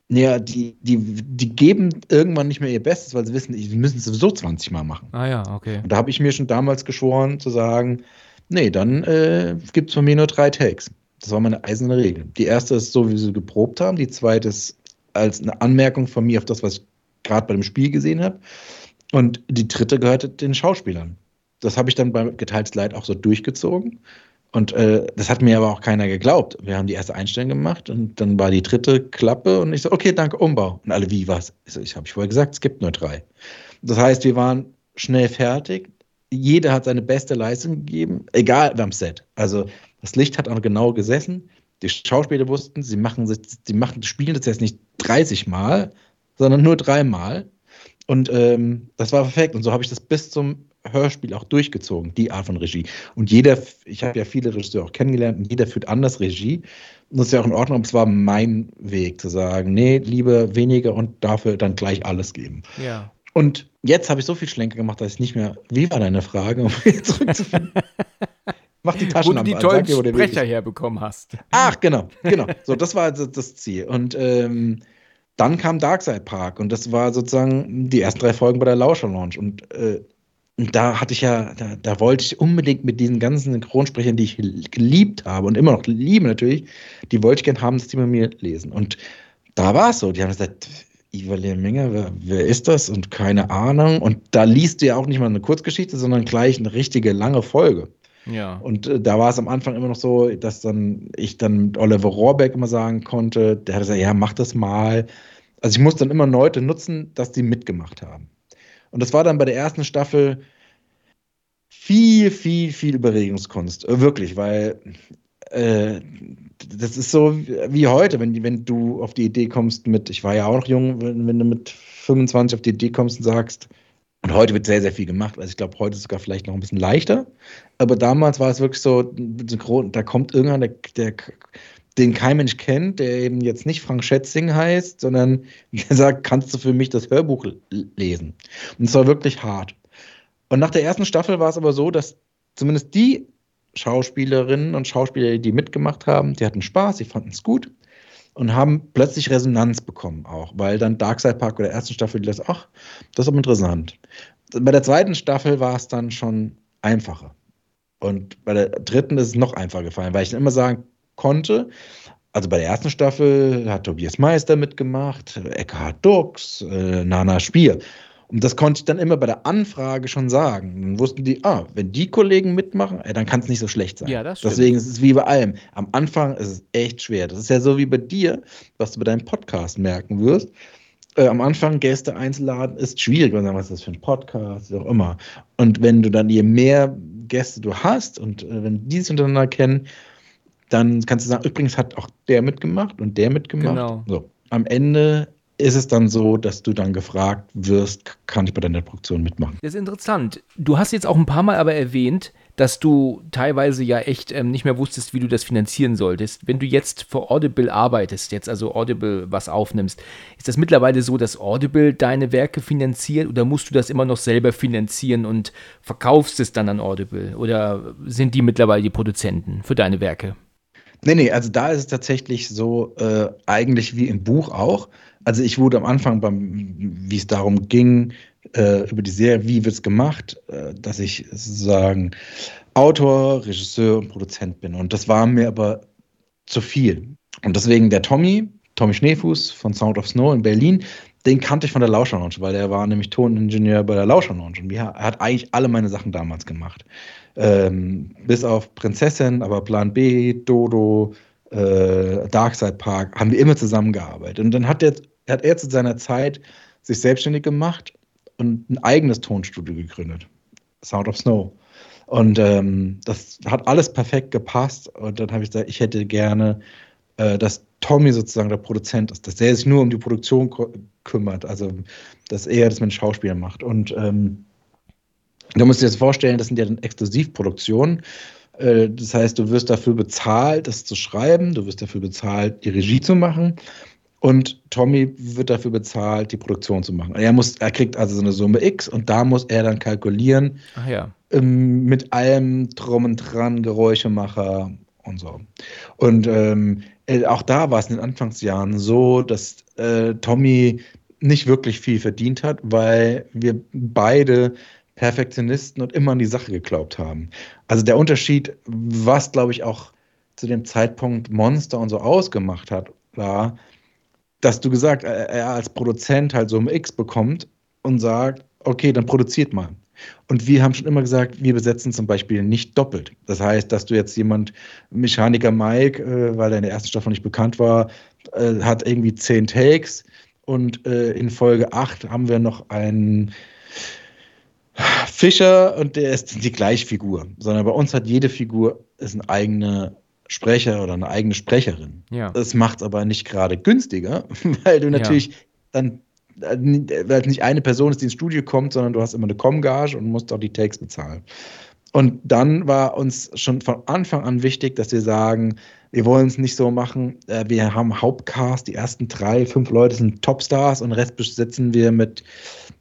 ja, die, die, die geben irgendwann nicht mehr ihr Bestes, weil sie wissen, sie müssen es sowieso 20 Mal machen. Ah ja, okay. Und da habe ich mir schon damals geschworen zu sagen, nee, dann äh, gibt es von mir nur drei Takes. Das war meine eiserne Regel. Die erste ist so, wie sie geprobt haben. Die zweite ist als eine Anmerkung von mir auf das, was ich gerade bei dem Spiel gesehen habe. Und die dritte gehörte den Schauspielern. Das habe ich dann bei Geteiltes Leid auch so durchgezogen. Und äh, das hat mir aber auch keiner geglaubt. Wir haben die erste Einstellung gemacht und dann war die dritte Klappe und ich so, okay, danke, Umbau. Und alle, wie, was? Ich, so, ich habe ich vorher gesagt, es gibt nur drei. Das heißt, wir waren schnell fertig. Jeder hat seine beste Leistung gegeben, egal am Set. Also das Licht hat auch genau gesessen. Die Schauspieler wussten, sie machen, sie machen, spielen das jetzt nicht 30 Mal, sondern nur dreimal. Und ähm, das war perfekt. Und so habe ich das bis zum Hörspiel auch durchgezogen, die Art von Regie. Und jeder, ich habe ja viele Regisseure auch kennengelernt und jeder führt anders Regie. Und das ist ja auch in Ordnung, aber es war mein Weg zu sagen, nee, lieber weniger und dafür dann gleich alles geben. Ja. Und jetzt habe ich so viel Schlenker gemacht, dass ich nicht mehr. Wie war deine Frage, um zurückzufinden? Mach die Wo du Taschenlampe die an, tollen sag der Weg Sprecher herbekommen hast. Ach, genau, genau. So, das war also das Ziel. Und ähm, dann kam Darkside Park und das war sozusagen die ersten drei Folgen bei der Lauscher Lounge. Und äh, da hatte ich ja, da, da, wollte ich unbedingt mit diesen ganzen Synchronsprechern, die ich geliebt habe und immer noch liebe natürlich, die wollte ich gerne haben, dass die bei mir lesen. Und da war es so. Die haben gesagt, Ivar Lehminger, wer, wer ist das? Und keine Ahnung. Und da liest du ja auch nicht mal eine Kurzgeschichte, sondern gleich eine richtige lange Folge. Ja. Und äh, da war es am Anfang immer noch so, dass dann ich dann mit Oliver Rohrbeck immer sagen konnte, der hat gesagt, ja, mach das mal. Also ich musste dann immer Leute nutzen, dass die mitgemacht haben. Und das war dann bei der ersten Staffel viel, viel, viel Überregungskunst. Äh, Wirklich, weil äh, das ist so wie heute, wenn, wenn du auf die Idee kommst mit, ich war ja auch noch jung, wenn, wenn du mit 25 auf die Idee kommst und sagst, und heute wird sehr, sehr viel gemacht. Also ich glaube, heute ist es sogar vielleicht noch ein bisschen leichter. Aber damals war es wirklich so, da kommt irgendwann, der, der, den kein Mensch kennt, der eben jetzt nicht Frank Schätzing heißt, sondern der sagt, kannst du für mich das Hörbuch lesen? Und es war wirklich hart. Und nach der ersten Staffel war es aber so, dass zumindest die Schauspielerinnen und Schauspieler, die mitgemacht haben, die hatten Spaß, die fanden es gut und haben plötzlich Resonanz bekommen auch, weil dann Darkside Park oder der ersten Staffel die das, ach, das ist aber interessant. Bei der zweiten Staffel war es dann schon einfacher. Und bei der dritten ist es noch einfacher gefallen, weil ich dann immer sagen konnte, also bei der ersten Staffel hat Tobias Meister mitgemacht, Eckhard Dux, äh, Nana Spier. Und das konnte ich dann immer bei der Anfrage schon sagen. Dann wussten die, ah, wenn die Kollegen mitmachen, ey, dann kann es nicht so schlecht sein. Ja, das stimmt. Deswegen ist es wie bei allem. Am Anfang ist es echt schwer. Das ist ja so wie bei dir, was du bei deinem Podcast merken wirst. Äh, am Anfang Gäste einzuladen ist schwierig, weil sagen, was ist das für ein Podcast, wie auch immer. Und wenn du dann je mehr Gäste du hast und äh, wenn die sich untereinander kennen, dann kannst du sagen, übrigens hat auch der mitgemacht und der mitgemacht. Genau. So. Am Ende ist es dann so, dass du dann gefragt wirst, kann ich bei deiner Produktion mitmachen? Das ist interessant. Du hast jetzt auch ein paar Mal aber erwähnt, dass du teilweise ja echt ähm, nicht mehr wusstest, wie du das finanzieren solltest. Wenn du jetzt für Audible arbeitest, jetzt also Audible was aufnimmst, ist das mittlerweile so, dass Audible deine Werke finanziert oder musst du das immer noch selber finanzieren und verkaufst es dann an Audible? Oder sind die mittlerweile die Produzenten für deine Werke? Nee, nee, also da ist es tatsächlich so, äh, eigentlich wie im Buch auch. Also ich wurde am Anfang, wie es darum ging, äh, über die Serie, wie wird es gemacht, äh, dass ich sozusagen Autor, Regisseur und Produzent bin. Und das war mir aber zu viel. Und deswegen der Tommy, Tommy Schneefuß von Sound of Snow in Berlin, den kannte ich von der Lauscher Lounge, weil der war nämlich Toningenieur bei der Lauscher Lounge. Und er hat eigentlich alle meine Sachen damals gemacht. Ähm, bis auf Prinzessin, aber Plan B, Dodo, äh, Darkside Park, haben wir immer zusammengearbeitet. Und dann hat, der, hat er zu seiner Zeit sich selbstständig gemacht und ein eigenes Tonstudio gegründet. Sound of Snow. Und ähm, das hat alles perfekt gepasst. Und dann habe ich gesagt, ich hätte gerne, äh, dass Tommy sozusagen der Produzent ist, dass der sich nur um die Produktion kümmert. Also, dass er das mit den Schauspielern macht. Und ähm, da musst du dir das vorstellen, das sind ja dann Exklusivproduktionen. Äh, das heißt, du wirst dafür bezahlt, das zu schreiben, du wirst dafür bezahlt, die Regie zu machen. Und Tommy wird dafür bezahlt, die Produktion zu machen. Er, muss, er kriegt also so eine Summe X und da muss er dann kalkulieren ja. ähm, mit allem Drum und Dran, Geräuschemacher und so. Und ähm, äh, auch da war es in den Anfangsjahren so, dass äh, Tommy nicht wirklich viel verdient hat, weil wir beide Perfektionisten und immer an die Sache geglaubt haben. Also der Unterschied, was glaube ich auch zu dem Zeitpunkt Monster und so ausgemacht hat, war, dass du gesagt, er als Produzent halt so um X bekommt und sagt, okay, dann produziert mal. Und wir haben schon immer gesagt, wir besetzen zum Beispiel nicht doppelt. Das heißt, dass du jetzt jemand, Mechaniker Mike, äh, weil er in der ersten Staffel nicht bekannt war, äh, hat irgendwie zehn Takes und äh, in Folge 8 haben wir noch einen Fischer und der ist die gleiche Figur, sondern bei uns hat jede Figur ist ein eigener Sprecher oder eine eigene Sprecherin. Ja. Das macht es aber nicht gerade günstiger, weil du natürlich ja. dann äh, weil es nicht eine Person ist, die ins Studio kommt, sondern du hast immer eine Comgage und musst auch die Takes bezahlen. Und dann war uns schon von Anfang an wichtig, dass wir sagen, wir wollen es nicht so machen, äh, wir haben Hauptcast, die ersten drei, fünf Leute sind Topstars und den Rest besetzen wir mit,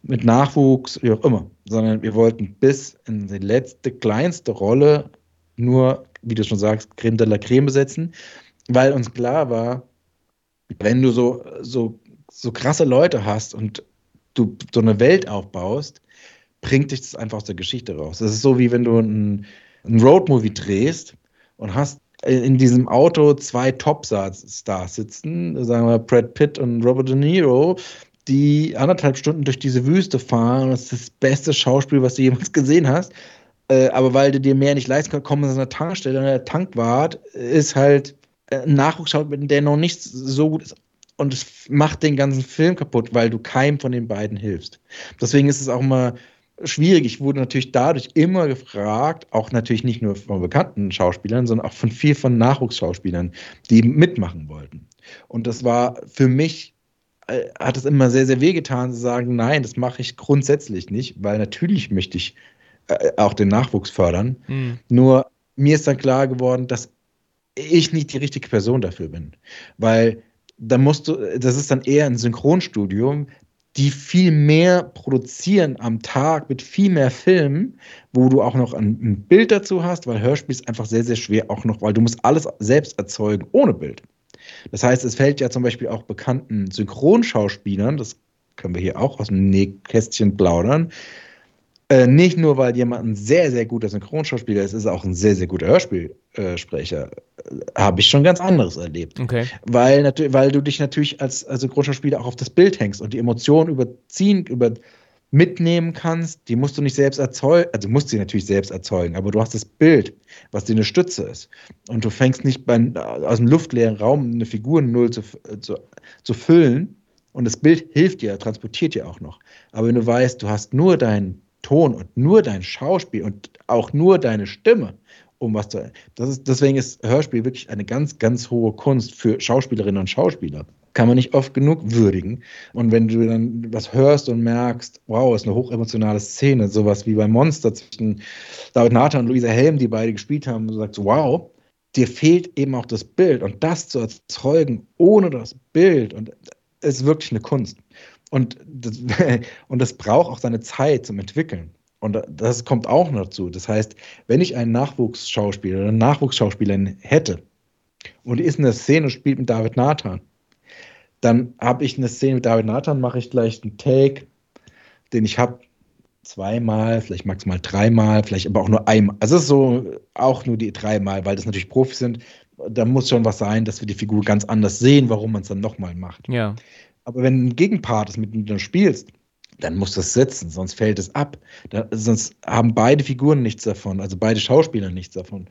mit Nachwuchs, wie auch immer. Sondern wir wollten bis in die letzte, kleinste Rolle nur, wie du schon sagst, Creme de la Creme besetzen, weil uns klar war, wenn du so, so, so krasse Leute hast und du so eine Welt aufbaust, bringt dich das einfach aus der Geschichte raus. Das ist so, wie wenn du ein, ein Roadmovie drehst und hast in diesem Auto zwei Top-Stars sitzen, sagen wir Brad Pitt und Robert De Niro, die anderthalb Stunden durch diese Wüste fahren. Das ist das beste Schauspiel, was du jemals gesehen hast. Äh, aber weil du dir mehr nicht leisten kannst, kommen sie an der Tankstelle und der Tankwart ist halt ein Nachwuchsschauspieler, der noch nicht so gut ist. Und es macht den ganzen Film kaputt, weil du keinem von den beiden hilfst. Deswegen ist es auch immer schwierig. Ich wurde natürlich dadurch immer gefragt, auch natürlich nicht nur von bekannten Schauspielern, sondern auch von viel von Nachwuchsschauspielern, die mitmachen wollten. Und das war für mich, äh, hat es immer sehr, sehr wehgetan zu sagen, nein, das mache ich grundsätzlich nicht, weil natürlich möchte ich äh, auch den Nachwuchs fördern. Mhm. Nur mir ist dann klar geworden, dass ich nicht die richtige Person dafür bin. Weil da musst du, das ist dann eher ein Synchronstudium, die viel mehr produzieren am Tag mit viel mehr Filmen, wo du auch noch ein, ein, Bild dazu hast, weil Hörspiel ist einfach sehr, sehr schwer auch noch, weil du musst alles selbst erzeugen ohne Bild. Das heißt, es fällt ja zum Beispiel auch bekannten Synchronschauspielern, das können wir hier auch aus dem Nähkästchen plaudern, äh, nicht nur, weil jemand ein sehr, sehr guter Synchronschauspieler ist, ist er auch ein sehr, sehr guter Hörspielsprecher. Äh, Habe ich schon ganz anderes erlebt. Okay. Weil, weil du dich natürlich als, als Synchronschauspieler auch auf das Bild hängst und die Emotionen überziehen, über, mitnehmen kannst. Die musst du nicht selbst erzeugen, also musst sie natürlich selbst erzeugen, aber du hast das Bild, was dir eine Stütze ist. Und du fängst nicht bei, aus dem luftleeren Raum eine Figur null zu, zu, zu füllen. Und das Bild hilft dir, transportiert dir auch noch. Aber wenn du weißt, du hast nur dein Ton und nur dein Schauspiel und auch nur deine Stimme, um was zu. Das ist, deswegen ist Hörspiel wirklich eine ganz, ganz hohe Kunst für Schauspielerinnen und Schauspieler. kann man nicht oft genug würdigen. Und wenn du dann was hörst und merkst, wow, ist eine hochemotionale Szene, sowas wie bei Monster zwischen David Nathan und Luisa Helm, die beide gespielt haben, du sagst, wow, dir fehlt eben auch das Bild und das zu erzeugen ohne das Bild und ist wirklich eine Kunst. Und das, und das braucht auch seine Zeit zum Entwickeln. Und das kommt auch noch dazu. Das heißt, wenn ich einen Nachwuchsschauspieler oder eine Nachwuchsschauspielerin hätte und die ist in der Szene und spielt mit David Nathan, dann habe ich eine Szene mit David Nathan, mache ich gleich einen Take, den ich habe zweimal, vielleicht maximal dreimal, vielleicht aber auch nur einmal. Also es ist so auch nur die dreimal, weil das natürlich Profis sind. Da muss schon was sein, dass wir die Figur ganz anders sehen, warum man es dann nochmal macht. Ja. Aber wenn ein Gegenpart es mit dem spielst, dann muss das sitzen, sonst fällt es ab. Da, sonst haben beide Figuren nichts davon, also beide Schauspieler nichts davon.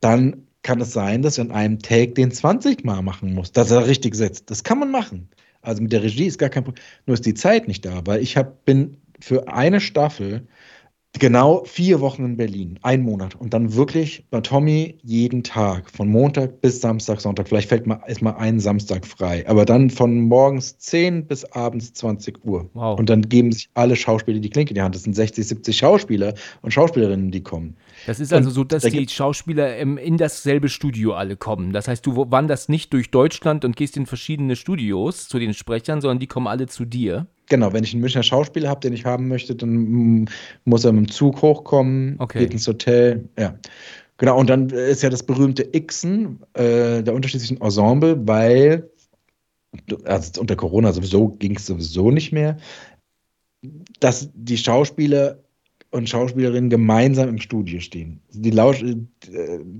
Dann kann es sein, dass er in einem Take den 20 Mal machen muss, dass er richtig sitzt. Das kann man machen. Also mit der Regie ist gar kein Problem. Nur ist die Zeit nicht da, weil ich hab, bin für eine Staffel Genau vier Wochen in Berlin, ein Monat. Und dann wirklich bei Tommy jeden Tag, von Montag bis Samstag, Sonntag. Vielleicht fällt mal, ist mal ein Samstag frei. Aber dann von morgens 10 bis abends 20 Uhr. Wow. Und dann geben sich alle Schauspieler die Klinke in die Hand. Das sind 60, 70 Schauspieler und Schauspielerinnen, die kommen. Das ist also und so, dass da die Schauspieler in dasselbe Studio alle kommen. Das heißt, du wanderst nicht durch Deutschland und gehst in verschiedene Studios zu den Sprechern, sondern die kommen alle zu dir. Genau, wenn ich einen Münchner Schauspieler habe, den ich haben möchte, dann muss er mit dem Zug hochkommen, okay. geht ins Hotel, ja. Genau, und dann ist ja das berühmte Xen, äh, der Unterschied zwischen Ensemble, weil, also unter Corona sowieso ging es sowieso nicht mehr, dass die Schauspieler und Schauspielerinnen gemeinsam im Studio stehen. Die Lausch äh,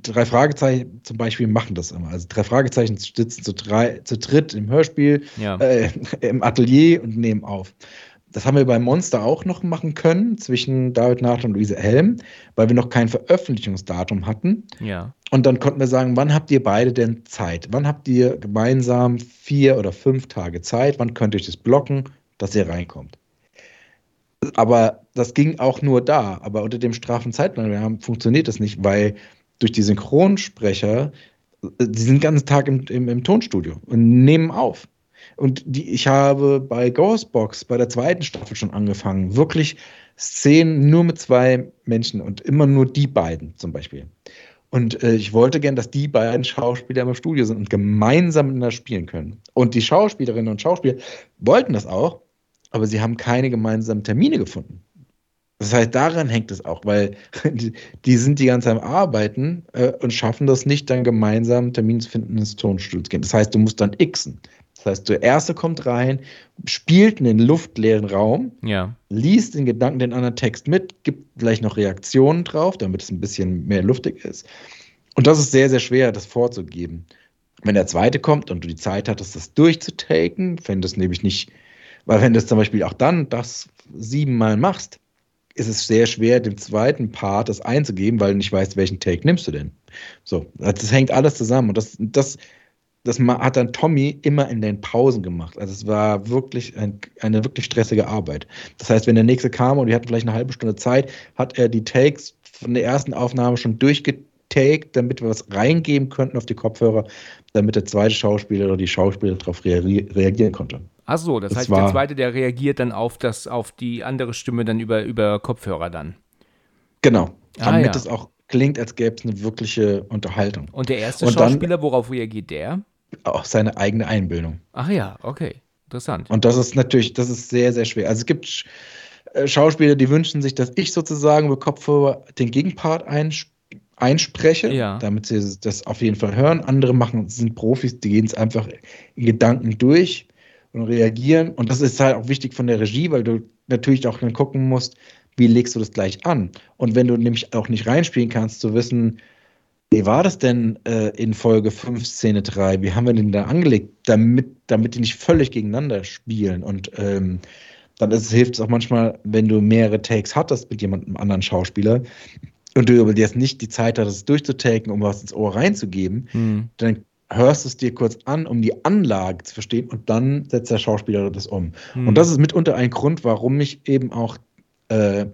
drei Fragezeichen zum Beispiel machen das immer. Also drei Fragezeichen sitzen zu, drei, zu dritt im Hörspiel, ja. äh, im Atelier und nehmen auf. Das haben wir bei Monster auch noch machen können, zwischen David Nathan und Luise Helm, weil wir noch kein Veröffentlichungsdatum hatten. Ja. Und dann konnten wir sagen, wann habt ihr beide denn Zeit? Wann habt ihr gemeinsam vier oder fünf Tage Zeit? Wann könnt ihr euch das blocken, dass ihr reinkommt? Aber das ging auch nur da. Aber unter dem strafen Zeitplan funktioniert das nicht, weil durch die Synchronsprecher, die sind den ganzen Tag im, im, im Tonstudio und nehmen auf. Und die, ich habe bei Ghostbox bei der zweiten Staffel schon angefangen, wirklich Szenen nur mit zwei Menschen und immer nur die beiden zum Beispiel. Und äh, ich wollte gern, dass die beiden Schauspieler im Studio sind und gemeinsam miteinander spielen können. Und die Schauspielerinnen und Schauspieler wollten das auch, aber sie haben keine gemeinsamen Termine gefunden. Das heißt, daran hängt es auch, weil die, die sind die ganze Zeit am Arbeiten äh, und schaffen das nicht, dann gemeinsam Termin zu finden, ins Tonstudio zu gehen. Das heißt, du musst dann xen. Das heißt, der Erste kommt rein, spielt einen luftleeren Raum, ja. liest in Gedanken den anderen Text mit, gibt vielleicht noch Reaktionen drauf, damit es ein bisschen mehr luftig ist. Und das ist sehr, sehr schwer, das vorzugeben. Wenn der Zweite kommt und du die Zeit hattest, das durchzutaken, wenn das nämlich nicht weil wenn du zum Beispiel auch dann das siebenmal machst, ist es sehr schwer, dem zweiten Part das einzugeben, weil du nicht weißt, welchen Take nimmst du denn. So, das hängt alles zusammen. Und das, das, das hat dann Tommy immer in den Pausen gemacht. Also es war wirklich ein, eine wirklich stressige Arbeit. Das heißt, wenn der nächste kam und wir hatten vielleicht eine halbe Stunde Zeit, hat er die Takes von der ersten Aufnahme schon durchgetaked, damit wir was reingeben könnten auf die Kopfhörer, damit der zweite Schauspieler oder die Schauspieler darauf reagieren konnte. Ach so, das, das heißt, der zweite, der reagiert dann auf, das, auf die andere Stimme dann über, über Kopfhörer dann. Genau, ah, damit ja. es auch klingt, als gäbe es eine wirkliche Unterhaltung. Und der erste Und Schauspieler, dann, worauf reagiert der? Auch seine eigene Einbildung. Ach ja, okay. Interessant. Und das ist natürlich, das ist sehr, sehr schwer. Also es gibt äh, Schauspieler, die wünschen sich, dass ich sozusagen über Kopfhörer den Gegenpart einspreche einspreche, ja. damit sie das auf jeden Fall hören. Andere machen, sind Profis, die gehen es einfach in Gedanken durch und reagieren. Und das ist halt auch wichtig von der Regie, weil du natürlich auch dann gucken musst, wie legst du das gleich an. Und wenn du nämlich auch nicht reinspielen kannst, zu wissen, wie war das denn äh, in Folge 5, Szene 3? Wie haben wir den da angelegt, damit, damit die nicht völlig gegeneinander spielen? Und ähm, dann hilft es auch manchmal, wenn du mehrere Takes hattest mit jemandem anderen Schauspieler und du aber jetzt nicht die Zeit hattest, es durchzutaken, um was ins Ohr reinzugeben, hm. dann hörst du es dir kurz an, um die Anlage zu verstehen und dann setzt der Schauspieler das um. Mhm. Und das ist mitunter ein Grund, warum ich eben auch äh,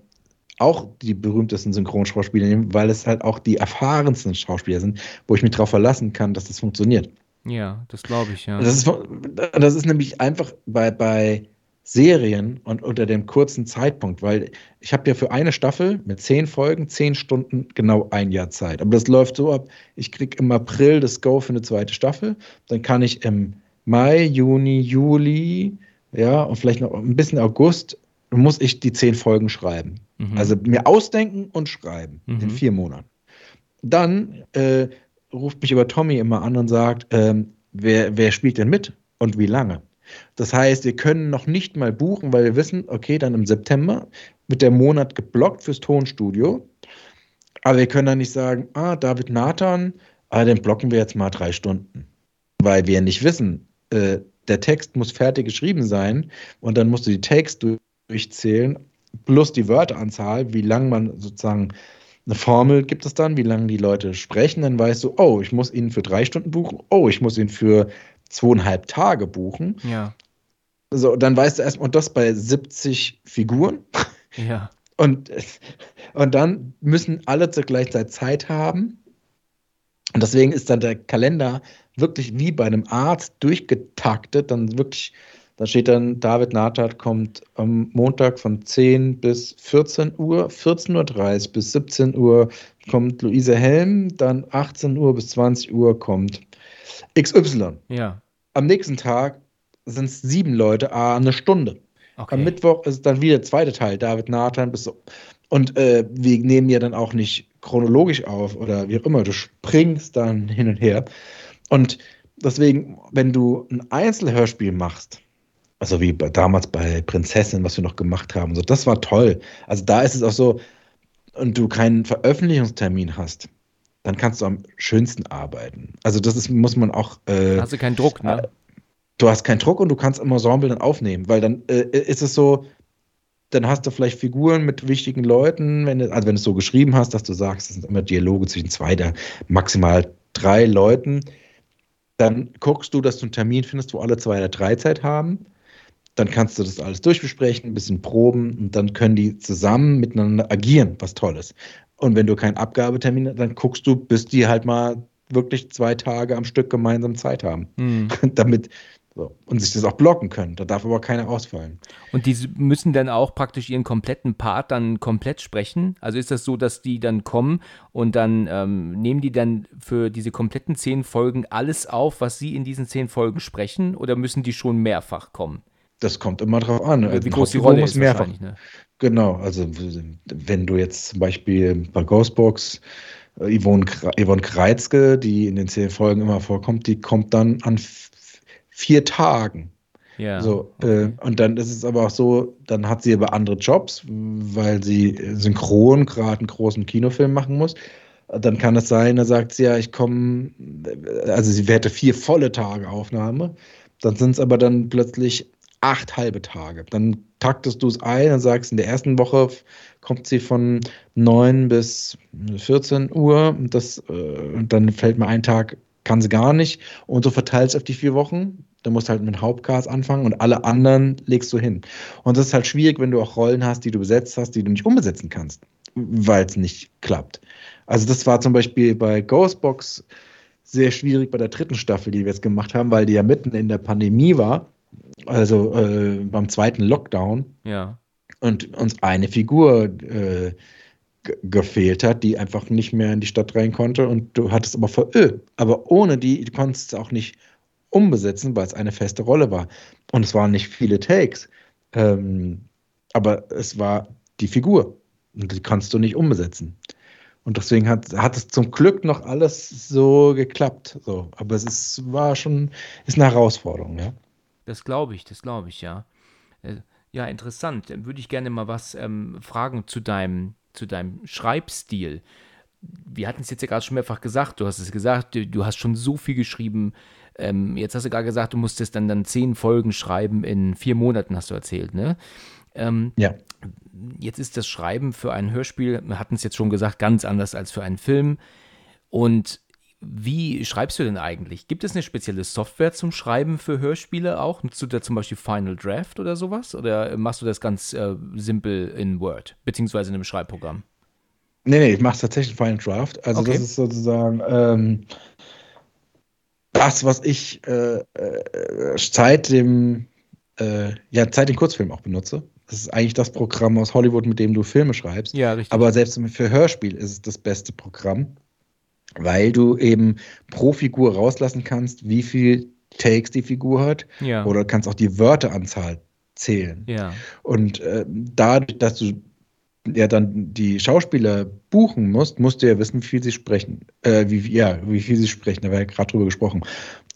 auch die berühmtesten Synchronschauspieler nehme, weil es halt auch die erfahrensten Schauspieler sind, wo ich mich darauf verlassen kann, dass das funktioniert. Ja, das glaube ich, ja. Das ist, das ist nämlich einfach bei, bei Serien und unter dem kurzen Zeitpunkt, weil ich habe ja für eine Staffel mit zehn Folgen, zehn Stunden genau ein Jahr Zeit. Aber das läuft so ab, ich kriege im April das Go für eine zweite Staffel, dann kann ich im Mai, Juni, Juli, ja, und vielleicht noch ein bisschen August, muss ich die zehn Folgen schreiben. Mhm. Also mir ausdenken und schreiben mhm. in vier Monaten. Dann äh, ruft mich aber Tommy immer an und sagt, ähm, wer, wer spielt denn mit und wie lange? Das heißt, wir können noch nicht mal buchen, weil wir wissen, okay, dann im September wird der Monat geblockt fürs Tonstudio. Aber wir können dann nicht sagen, ah, David Nathan, ah, den blocken wir jetzt mal drei Stunden. Weil wir nicht wissen, äh, der Text muss fertig geschrieben sein und dann musst du die Takes durchzählen, plus die Wörteranzahl, wie lang man sozusagen eine Formel gibt es dann, wie lange die Leute sprechen, dann weißt du, oh, ich muss ihn für drei Stunden buchen, oh, ich muss ihn für zweieinhalb Tage buchen. Ja. So, dann weißt du erstmal, und das bei 70 Figuren. Ja. Und, und dann müssen alle zur gleichen Zeit Zeit haben. Und deswegen ist dann der Kalender wirklich wie bei einem Arzt durchgetaktet. Dann wirklich, da steht dann, David Nathat kommt am Montag von 10 bis 14 Uhr, 14.30 Uhr bis 17 Uhr kommt Luise Helm, dann 18 Uhr bis 20 Uhr kommt XY. Ja. Am nächsten Tag sind es sieben Leute, a eine Stunde. Okay. Am Mittwoch ist dann wieder der zweite Teil, David Nathan bis so. Und äh, wir nehmen ja dann auch nicht chronologisch auf oder wie auch immer. Du springst dann hin und her. Und deswegen, wenn du ein Einzelhörspiel machst, also wie bei, damals bei Prinzessin, was wir noch gemacht haben, so, das war toll. Also da ist es auch so, und du keinen Veröffentlichungstermin hast, dann kannst du am schönsten arbeiten. Also das ist, muss man auch. Äh, hast du keinen Druck, ne? Du hast keinen Druck und du kannst im Ensemble dann aufnehmen, weil dann äh, ist es so, dann hast du vielleicht Figuren mit wichtigen Leuten, wenn du, also wenn du es so geschrieben hast, dass du sagst, es sind immer Dialoge zwischen zwei, der maximal drei Leuten, dann guckst du, dass du einen Termin findest, wo alle zwei oder drei Zeit haben. Dann kannst du das alles durchbesprechen, ein bisschen proben und dann können die zusammen miteinander agieren, was toll ist. Und wenn du keinen Abgabetermin hast, dann guckst du, bis die halt mal wirklich zwei Tage am Stück gemeinsam Zeit haben. Mhm. Damit so. und sich das auch blocken können. Da darf aber keiner ausfallen. Und die müssen dann auch praktisch ihren kompletten Part dann komplett sprechen? Also ist das so, dass die dann kommen und dann ähm, nehmen die dann für diese kompletten zehn Folgen alles auf, was sie in diesen zehn Folgen sprechen? Oder müssen die schon mehrfach kommen? Das kommt immer drauf an. Wie groß die Rolle ist mehrfach. Ne? Genau, also wenn du jetzt zum Beispiel bei Ghostbox äh, Yvonne, Yvonne Kreizke, die in den zehn Folgen immer vorkommt, die kommt dann an vier Tagen. Ja. So, äh, okay. äh, und dann ist es aber auch so, dann hat sie aber andere Jobs, weil sie synchron gerade einen großen Kinofilm machen muss. Dann kann es sein, da sagt sie ja, ich komme, also sie hätte vier volle Tage Aufnahme. Dann sind es aber dann plötzlich acht halbe Tage. Dann taktest du es ein und sagst, in der ersten Woche kommt sie von 9 bis 14 Uhr und das, äh, und dann fällt mir ein Tag, kann sie gar nicht. Und so verteilst du auf die vier Wochen. Du musst halt mit Hauptcast anfangen und alle anderen legst du hin. Und das ist halt schwierig, wenn du auch Rollen hast, die du besetzt hast, die du nicht umbesetzen kannst, weil es nicht klappt. Also das war zum Beispiel bei Ghostbox sehr schwierig bei der dritten Staffel, die wir jetzt gemacht haben, weil die ja mitten in der Pandemie war also äh, beim zweiten Lockdown. Ja. Und uns eine Figur äh, gefehlt hat, die einfach nicht mehr in die Stadt rein konnte. Und du hattest aber vor, öh, aber ohne die, du konntest es auch nicht umbesetzen, weil es eine feste Rolle war. Und es waren nicht viele Takes. Ähm, aber es war die Figur. Und die kannst du nicht umbesetzen. Und deswegen hat, hat es zum Glück noch alles so geklappt. So. Aber es ist, war schon, ist eine Herausforderung, ja. Das glaube ich, das glaube ich, ja. Äh, ja, interessant. Dann würde ich gerne mal was ähm, fragen zu deinem, zu deinem Schreibstil. Wir hatten es jetzt ja gerade schon mehrfach gesagt, du hast es gesagt, du, du hast schon so viel geschrieben. Ähm, jetzt hast du gerade gesagt, du musstest dann, dann zehn Folgen schreiben in vier Monaten, hast du erzählt, ne? Ähm, ja. Jetzt ist das Schreiben für ein Hörspiel, wir hatten es jetzt schon gesagt, ganz anders als für einen Film. Und wie schreibst du denn eigentlich? Gibt es eine spezielle Software zum Schreiben für Hörspiele auch? Nutzt du da zum Beispiel Final Draft oder sowas? Oder machst du das ganz äh, simpel in Word, beziehungsweise in einem Schreibprogramm? Nee, nee, ich mache tatsächlich Final Draft. Also okay. das ist sozusagen, ähm, das, was ich äh, äh, seit dem äh, ja, seit den Kurzfilm auch benutze. Das ist eigentlich das Programm aus Hollywood, mit dem du Filme schreibst. Ja, richtig. Aber selbst für Hörspiel ist es das beste Programm, weil du eben pro Figur rauslassen kannst, wie viel Takes die Figur hat. ja. Oder kannst auch die Wörteranzahl zählen. ja. Und äh, dadurch, dass du ja dann die Schauspieler buchen musst, musst du ja wissen, wie viel sie sprechen. Äh, wie, ja, wie viel sie sprechen. Da war ja gerade drüber gesprochen.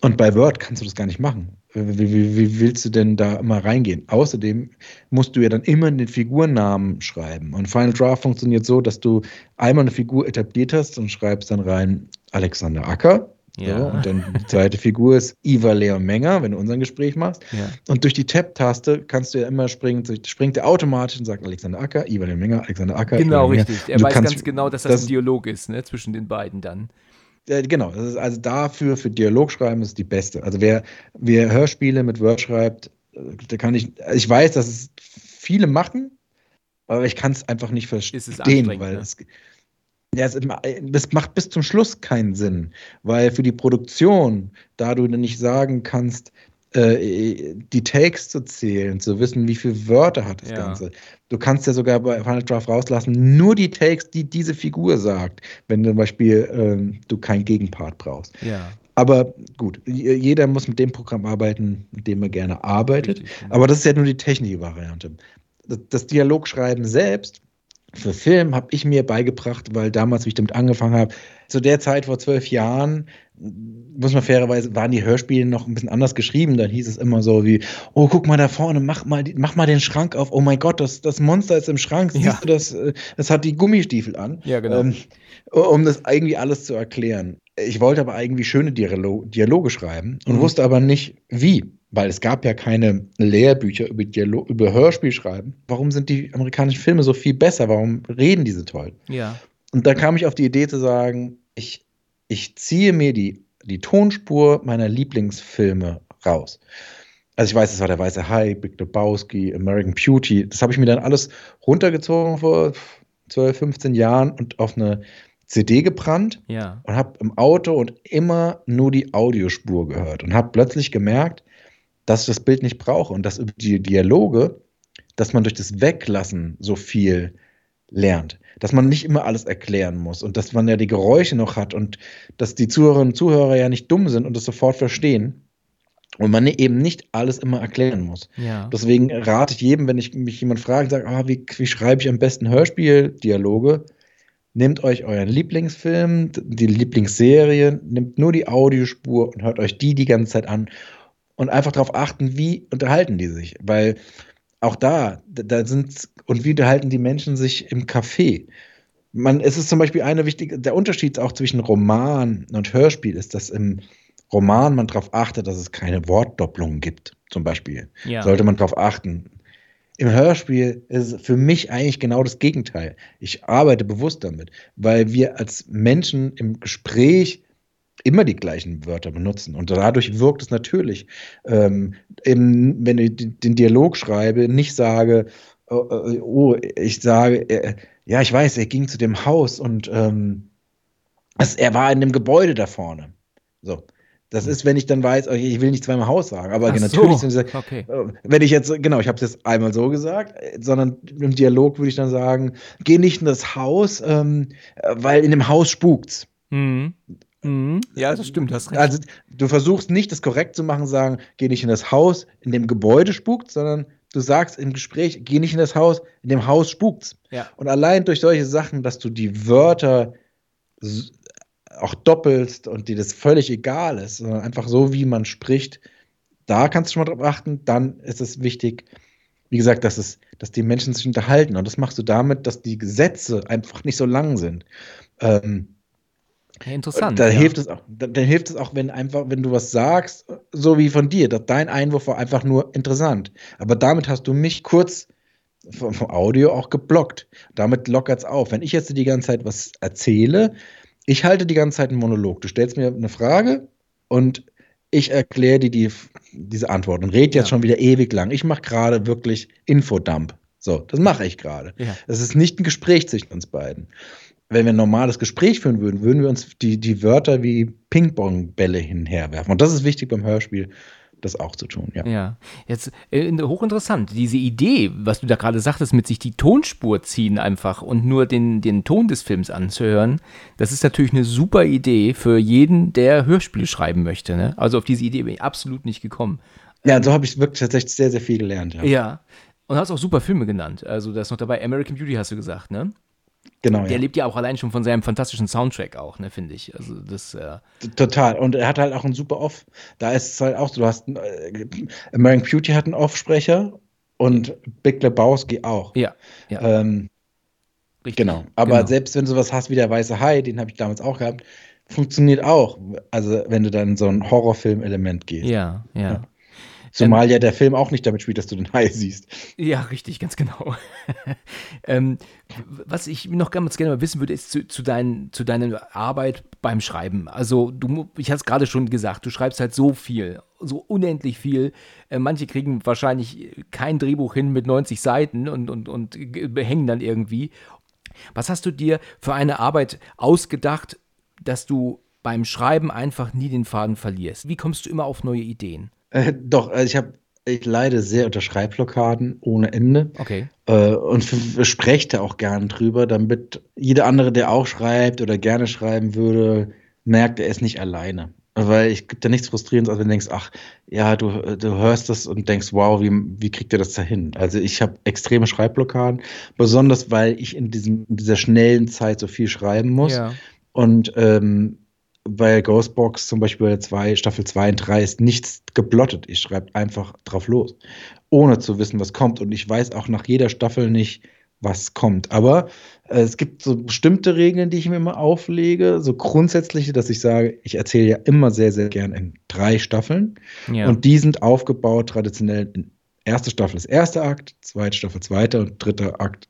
Und bei Word kannst du das gar nicht machen. Wie, wie, wie willst du denn da immer reingehen? Außerdem musst du ja dann immer den Figurnamen schreiben. Und Final Draft funktioniert so, dass du einmal eine Figur etabliert hast und schreibst dann rein Alexander Acker. Ja. So, und dann die zweite Figur ist Iva Leon Menger, wenn du unser Gespräch machst. Ja. Und durch die Tab-Taste kannst du ja immer springen, springt er automatisch und sagt Alexander Acker, Iva Leon Menger, Alexander Acker. Genau, richtig. Er weiß ganz genau, dass das, das- ein Dialog ist, ne, zwischen den beiden dann. Äh, genau, ist also dafür, für Dialogschreiben ist die beste. Also wer, wer Hörspiele mit Word schreibt, äh, da kann ich, also ich weiß, dass es viele machen, aber ich kann es einfach nicht verstehen, Ist es weil ne? es, ja, es, das macht bis zum Schluss keinen Sinn, weil für die Produktion, da du nicht sagen kannst, äh, die Takes zu zählen, zu wissen, wie viele Wörter hat das Ja. Ganze. Du kannst ja sogar bei Final Draft rauslassen, nur die Takes, die diese Figur sagt, wenn zum Beispiel ähm, du keinen Gegenpart brauchst. Ja. Aber gut, jeder muss mit dem Programm arbeiten, mit dem er gerne arbeitet. Richtig, genau. Aber das ist ja nur die technische Variante. Das, das Dialogschreiben selbst für Film habe ich mir beigebracht, weil damals, wie ich damit angefangen habe, zu der Zeit vor zwölf Jahren, muss man fairerweise, waren die Hörspiele noch ein bisschen anders geschrieben. Dann hieß es immer so wie, oh, guck mal da vorne, mach mal, die, mach mal den Schrank auf. Oh mein Gott, das, das Monster ist im Schrank. Siehst Ja. du das? äh, Das hat die Gummistiefel an. Ja, genau. Ähm, um das irgendwie alles zu erklären. Ich wollte aber irgendwie schöne Dialo Dialoge schreiben und Mhm. wusste aber nicht, wie. Weil es gab ja keine Lehrbücher über, Dialo über Hörspiel schreiben. Warum sind die amerikanischen Filme so viel besser? Warum reden diese toll? ja. Und da kam ich auf die Idee zu sagen, ich, ich ziehe mir die, die Tonspur meiner Lieblingsfilme raus. Also ich weiß, es war der Weiße Hai, Big Lebowski, American Beauty. Das habe ich mir dann alles runtergezogen vor 12, 15 Jahren und auf eine CD gebrannt Ja. und habe im Auto und immer nur die Audiospur gehört und habe plötzlich gemerkt, dass ich das Bild nicht brauche und dass über die Dialoge, dass man durch das Weglassen so viel lernt. Dass man nicht immer alles erklären muss und dass man ja die Geräusche noch hat und dass die Zuhörerinnen und Zuhörer ja nicht dumm sind und das sofort verstehen und man eben nicht alles immer erklären muss. Ja. Deswegen rate ich jedem, wenn ich mich jemand fragt, sagt, ah, wie, wie schreibe ich am besten Hörspieldialoge? Nehmt euch euren Lieblingsfilm, die Lieblingsserie, nehmt nur die Audiospur und hört euch die die ganze Zeit an und einfach darauf achten, wie unterhalten die sich, weil auch da, da- sind und wie unterhalten die Menschen sich im Café. Man, es ist zum Beispiel eine wichtige, der Unterschied auch zwischen Roman und Hörspiel ist, dass im Roman man darauf achtet, dass es keine Wortdopplungen gibt, zum Beispiel Ja. sollte man darauf achten. Im Hörspiel ist es für mich eigentlich genau das Gegenteil. Ich arbeite bewusst damit, weil wir als Menschen im Gespräch immer die gleichen Wörter benutzen. Und dadurch wirkt es natürlich, ähm, eben, wenn ich den Dialog schreibe, nicht sage, oh, oh ich sage, äh, ja, ich weiß, er ging zu dem Haus und ähm, es, er war in dem Gebäude da vorne. So. Das ist, wenn ich dann weiß, okay, ich will nicht zweimal Haus sagen, aber Ach natürlich so. Okay. äh, Wenn ich jetzt, genau, ich habe es jetzt einmal so gesagt, sondern im Dialog würde ich dann sagen, geh nicht in das Haus, ähm, äh, weil in dem Haus spukt's. Mhm. Mhm. Ja, das stimmt, hast recht. Also du versuchst nicht, das korrekt zu machen, sagen, geh nicht in das Haus, in dem Gebäude spukt, sondern du sagst im Gespräch, geh nicht in das Haus, in dem Haus spukt's. ja. Und allein durch solche Sachen, dass du die Wörter auch doppelst und dir das völlig egal ist, sondern einfach so, wie man spricht, da kannst du schon mal drauf achten. Dann ist es wichtig, wie gesagt, dass, es, dass die Menschen sich unterhalten. Und das machst du damit, dass die Gesetze einfach nicht so lang sind. Ähm, ja interessant. da ja. hilft es auch, da, dann hilft es auch, wenn einfach, wenn du was sagst, so wie von dir, dass dein Einwurf war einfach nur interessant. Aber damit hast du mich kurz vom, vom Audio auch geblockt. Damit lockert es auf. Wenn ich jetzt die ganze Zeit was erzähle, ich halte die ganze Zeit einen Monolog. Du stellst mir eine Frage und ich erkläre dir die, diese Antwort und rede jetzt Ja. schon wieder ewig lang. Ich mache gerade wirklich Infodump. So, das mache ich gerade. Das ist nicht ein Gespräch zwischen uns beiden. Wenn wir ein normales Gespräch führen würden, würden wir uns die, die Wörter wie Ping-Pong-Bälle hinherwerfen. Und das ist wichtig beim Hörspiel, das auch zu tun, ja. Ja, jetzt äh, hochinteressant. Diese Idee, was du da gerade sagtest, mit sich die Tonspur ziehen einfach und nur den, den Ton des Films anzuhören, das ist natürlich eine super Idee für jeden, der Hörspiele schreiben möchte. Ne? Also auf diese Idee bin ich absolut nicht gekommen. Ja, so habe ich wirklich tatsächlich sehr, sehr viel gelernt. Ja. ja. Und hast auch super Filme genannt. Also, da ist noch dabei American Beauty, hast du gesagt, ne? Genau. Der ja. lebt ja auch allein schon von seinem fantastischen Soundtrack auch, ne, finde ich. Also das. Äh Total. Und er hat halt auch einen super Off. Da ist es halt auch so, du hast äh, American Beauty hat einen Off-Sprecher und Big Lebowski auch. Ja. ja. Ähm, Richtig. Genau. Aber genau. selbst wenn du sowas hast wie der Weiße Hai, den habe ich damals auch gehabt, funktioniert auch. Also wenn du dann in so ein Horrorfilm-Element gehst. Ja, ja. ja. Zumal ähm, ja der Film auch nicht damit spielt, dass du den Hai siehst. Ja, richtig, ganz genau. ähm, was ich noch ganz gerne mal wissen würde, ist zu, zu, dein, zu deiner Arbeit beim Schreiben. Also, du, ich hatte es gerade schon gesagt, du schreibst halt so viel, so unendlich viel. Äh, manche kriegen wahrscheinlich kein Drehbuch hin mit 90 Seiten und, und, und hängen dann irgendwie. Was hast du dir für eine Arbeit ausgedacht, dass du beim Schreiben einfach nie den Faden verlierst? Wie kommst du immer auf neue Ideen? Äh, doch, also ich habe ich leide sehr unter Schreibblockaden ohne Ende. Okay. Äh, und spreche da auch gern drüber, damit jeder andere, der auch schreibt oder gerne schreiben würde, merkt, er ist nicht alleine. Weil ich gibt ja nichts Frustrierendes, als wenn du denkst, ach, ja, du, du hörst das und denkst, wow, wie, wie kriegt ihr das da hin? Also ich habe extreme Schreibblockaden, besonders weil ich in, diesem, in dieser schnellen Zeit so viel schreiben muss. Ja. Und ähm, bei Ghostbox zum Beispiel zwei, Staffel 2 und 3 ist nichts geblottet. Ich schreibe einfach drauf los, ohne zu wissen, was kommt. Und ich weiß auch nach jeder Staffel nicht, was kommt. Aber äh, es gibt so bestimmte Regeln, die ich mir immer auflege, so grundsätzliche, dass ich sage, ich erzähle ja immer sehr, sehr gern in drei Staffeln. Ja. Und die sind aufgebaut traditionell in erste Staffel ist erster Akt, zweite Staffel zweiter und dritter Akt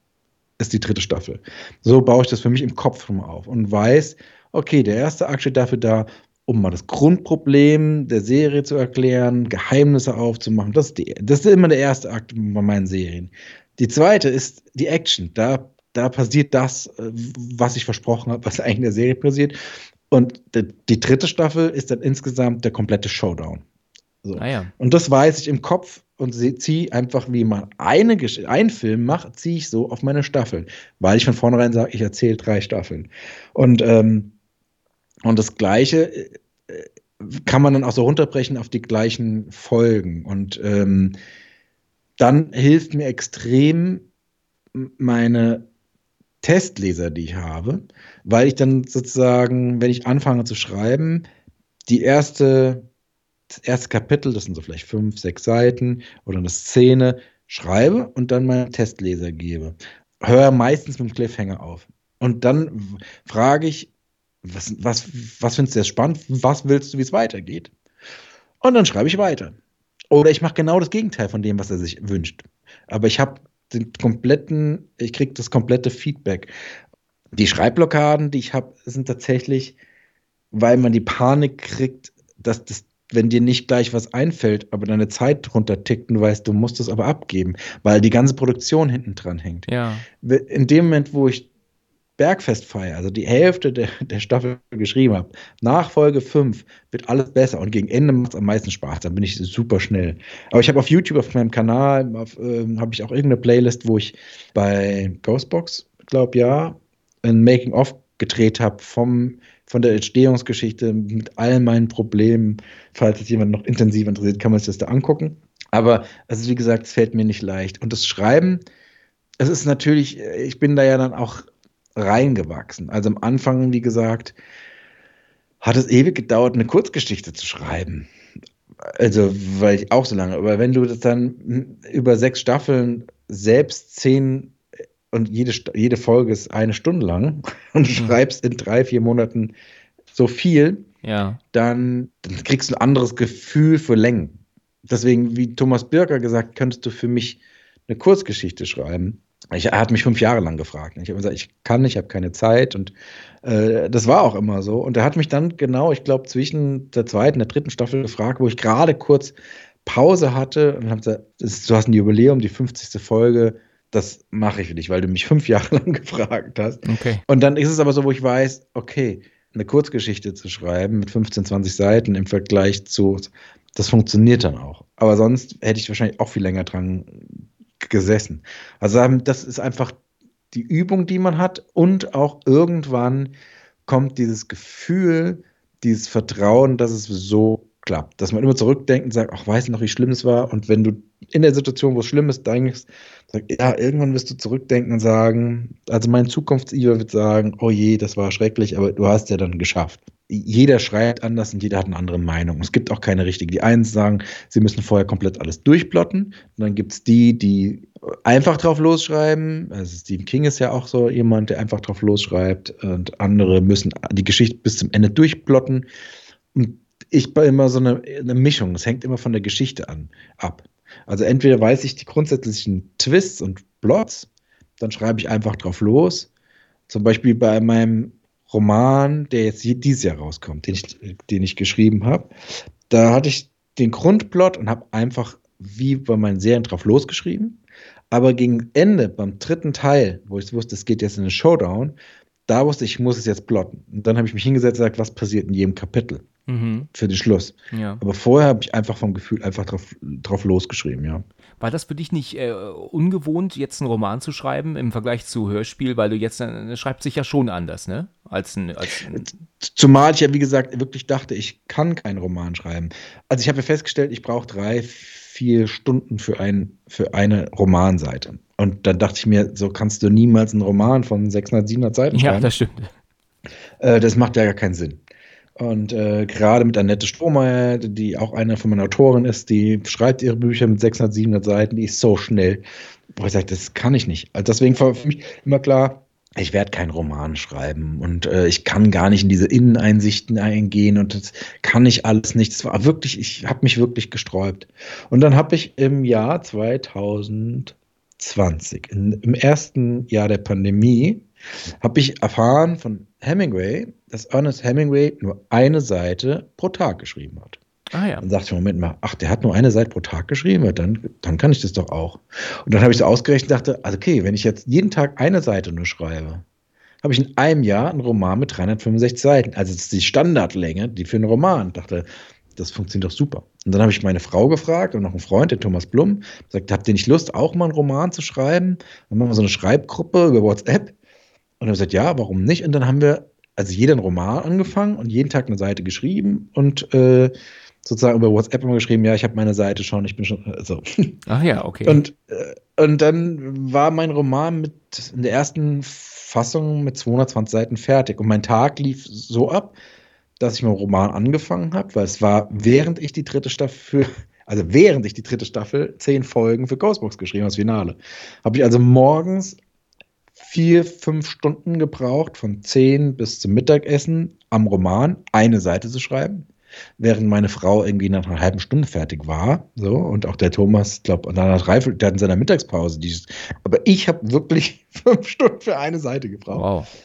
ist die dritte Staffel. So baue ich das für mich im Kopf rum auf und weiß, okay, der erste Akt steht dafür da, um mal das Grundproblem der Serie zu erklären, Geheimnisse aufzumachen. Das ist, die, das ist immer der erste Akt bei meinen Serien. Die zweite ist die Action. Da, da passiert das, äh, was ich versprochen habe, was eigentlich in der Serie passiert. Und die dritte Staffel ist dann insgesamt der komplette Showdown. So. Ah ja. Und das weiß ich im Kopf und ziehe einfach, wie man eine einen Film macht, ziehe ich so auf meine Staffeln, weil ich von vornherein sage, ich erzähle drei Staffeln. Und ähm, und das Gleiche äh, kann man dann auch so runterbrechen auf die gleichen Folgen. Und ähm, dann hilft mir extrem meine Testleser, die ich habe, weil ich dann sozusagen, wenn ich anfange zu schreiben, die erste, das erste Kapitel, das sind so vielleicht fünf, sechs Seiten oder eine Szene, schreibe und dann meinen Testleser gebe. Höre meistens mit dem Cliffhanger auf. Und dann frage ich, was, was, was findest du jetzt spannend? Was willst du, wie es weitergeht? Und dann schreibe ich weiter. Oder ich mache genau das Gegenteil von dem, was er sich wünscht. Aber ich habe den kompletten, ich kriege das komplette Feedback. Die Schreibblockaden, die ich habe, sind tatsächlich, weil man die Panik kriegt, dass das, wenn dir nicht gleich was einfällt, aber deine Zeit drunter tickt und du weißt, du musst es aber abgeben, weil die ganze Produktion hinten dran hängt. Ja. In dem Moment, wo ich Bergfestfeier, also die Hälfte der, der Staffel geschrieben habe, nach Folge 5 wird alles besser und gegen Ende macht es am meisten Spaß. Dann bin ich super schnell. Aber ich habe auf YouTube, auf meinem Kanal, äh, habe ich auch irgendeine Playlist, wo ich bei Ghostbox, glaube ja, ein Making-of gedreht habe vom von der Entstehungsgeschichte mit all meinen Problemen. Falls es jemand noch intensiv interessiert, kann man sich das da angucken. Aber also wie gesagt, es fällt mir nicht leicht. Und das Schreiben, es ist natürlich, ich bin da ja dann auch reingewachsen. Also am Anfang, wie gesagt, hat es ewig gedauert, eine Kurzgeschichte zu schreiben. Also, weil ich auch so lange, aber wenn du das dann über sechs Staffeln selbst zehn und jede, jede Folge ist eine Stunde lang und du mhm. schreibst in drei, vier Monaten so viel, ja. dann, dann kriegst du ein anderes Gefühl für Längen. Deswegen, wie Thomas Birker gesagt, könntest du für mich eine Kurzgeschichte schreiben. Ich, er hat mich fünf Jahre lang gefragt. Ich habe gesagt, ich kann ich habe keine Zeit. Und äh, das war auch immer so. Und er hat mich dann genau, ich glaube, zwischen der zweiten und der dritten Staffel gefragt, wo ich gerade kurz Pause hatte und habe gesagt, du hast ein Jubiläum, die 50. Folge, das mache ich für dich, weil du mich fünf Jahre lang gefragt hast. Okay. Und dann ist es aber so, wo ich weiß, okay, eine Kurzgeschichte zu schreiben mit 15, 20 Seiten im Vergleich zu, das funktioniert dann auch. Aber sonst hätte ich wahrscheinlich auch viel länger dran gesessen. Also ähm, das ist einfach die Übung, die man hat und auch irgendwann kommt dieses Gefühl, dieses Vertrauen, dass es so klappt. Dass man immer zurückdenkt und sagt, ach, weißt du noch, wie schlimm es war? Und wenn du in der Situation, wo es schlimm ist, denkst, sag, ja, irgendwann wirst du zurückdenken und sagen, also mein Zukunfts-Iva wird sagen, oh je, das war schrecklich, aber du hast ja dann geschafft. Jeder schreibt anders und jeder hat eine andere Meinung. Es gibt auch keine richtige. Die einen sagen, sie müssen vorher komplett alles durchplotten. Und dann gibt es die, die einfach drauf losschreiben. Also Stephen King ist ja auch so jemand, der einfach drauf losschreibt. Und andere müssen die Geschichte bis zum Ende durchplotten. Und ich bin immer so eine, eine Mischung. Es hängt immer von der Geschichte an, ab. Also entweder weiß ich die grundsätzlichen Twists und Plots, dann schreibe ich einfach drauf los. Zum Beispiel bei meinem Roman, der jetzt dieses Jahr rauskommt, den ich, den ich geschrieben habe, da hatte ich den Grundplot und habe einfach wie bei meinen Serien drauf losgeschrieben. Aber gegen Ende, beim dritten Teil, wo ich wusste, es geht jetzt in den Showdown, da wusste ich, ich muss es jetzt plotten. Und dann habe ich mich hingesetzt und gesagt, was passiert in jedem Kapitel Mhm. für den Schluss. Ja. Aber vorher habe ich einfach vom Gefühl einfach drauf, drauf losgeschrieben, ja. War das für dich nicht äh, ungewohnt, jetzt einen Roman zu schreiben im Vergleich zu Hörspiel, weil du jetzt äh, schreibt sich ja schon anders, ne? Als ein, als ein Zumal ich ja, wie gesagt, wirklich dachte, ich kann keinen Roman schreiben. Also ich habe ja festgestellt, ich brauche drei, vier Stunden für, ein, für eine Romanseite. Und dann dachte ich mir, so kannst du niemals einen Roman von 600, 700 Seiten ja, schreiben. das stimmt. Äh, das macht ja gar keinen Sinn. Und äh, gerade mit Annette Strohmeier, die auch eine von meinen Autoren ist, die schreibt ihre Bücher mit 600, 700 Seiten, die ist so schnell. Wo ich sage, das kann ich nicht. Also deswegen war für mich immer klar, ich werde keinen Roman schreiben und äh, ich kann gar nicht in diese Inneneinsichten eingehen und das kann ich alles nicht. Das war wirklich, ich habe mich wirklich gesträubt. Und dann habe ich im Jahr 2020, in, im ersten Jahr der Pandemie, habe ich erfahren von Hemingway, dass Ernest Hemingway nur eine Seite pro Tag geschrieben hat. Ah ja. Dann sagte ich, Moment mal, ach, der hat nur eine Seite pro Tag geschrieben, ja, dann, dann kann ich das doch auch. Und dann habe ich so ausgerechnet und dachte, also okay, wenn ich jetzt jeden Tag eine Seite nur schreibe, habe ich in einem Jahr einen Roman mit 365 Seiten. Also das ist die Standardlänge, die für einen Roman. Ich dachte, das funktioniert doch super. Und dann habe ich meine Frau gefragt und noch einen Freund, den Thomas Blum, gesagt, habt ihr nicht Lust, auch mal einen Roman zu schreiben? Dann machen wir so eine Schreibgruppe über WhatsApp. Und er hat gesagt, ja, warum nicht? Und dann haben wir also jeder einen Roman angefangen und jeden Tag eine Seite geschrieben und äh, sozusagen über WhatsApp immer geschrieben, ja, ich habe meine Seite schon, ich bin schon so. Ach ja, okay. Und, äh, und dann war mein Roman mit in der ersten Fassung mit 220 Seiten fertig. Und mein Tag lief so ab, dass ich meinen Roman angefangen habe, weil es war, während ich die dritte Staffel, also während ich die dritte Staffel zehn Folgen für Ghostbox geschrieben habe, das Finale. Habe ich also morgens vier, fünf Stunden gebraucht, von zehn bis zum Mittagessen am Roman eine Seite zu schreiben während meine Frau irgendwie nach einer halben Stunde fertig war. So, und auch der Thomas, glaube nach der hat in seiner Mittagspause dieses. Aber ich habe wirklich fünf Stunden für eine Seite gebraucht. Wow.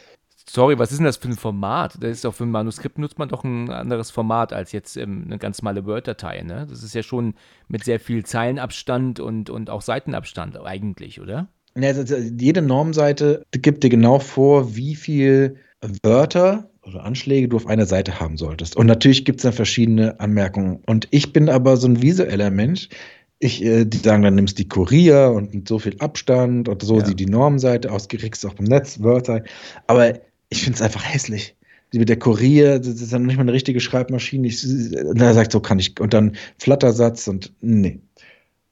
Sorry, was ist denn das für ein Format? Das ist doch für ein Manuskript nutzt man doch ein anderes Format als jetzt ähm, eine ganz normale Word-Datei, ne? Das ist ja schon mit sehr viel Zeilenabstand und, und auch Seitenabstand eigentlich, oder? Also jede Normseite gibt dir genau vor, wie viel Wörter oder Anschläge du auf einer Seite haben solltest. Und natürlich gibt es dann verschiedene Anmerkungen. Und ich bin aber so ein visueller Mensch. Ich, äh, die sagen, dann nimmst die Kurier und mit so viel Abstand und so Ja. sieht die Normseite aus, kriegst du auch im Netz Wörter. Aber ich finde es einfach hässlich. Die mit der Kurier, das ist dann nicht mal eine richtige Schreibmaschine. Ich, und er sagt, so kann ich. Und dann Flattersatz und nee.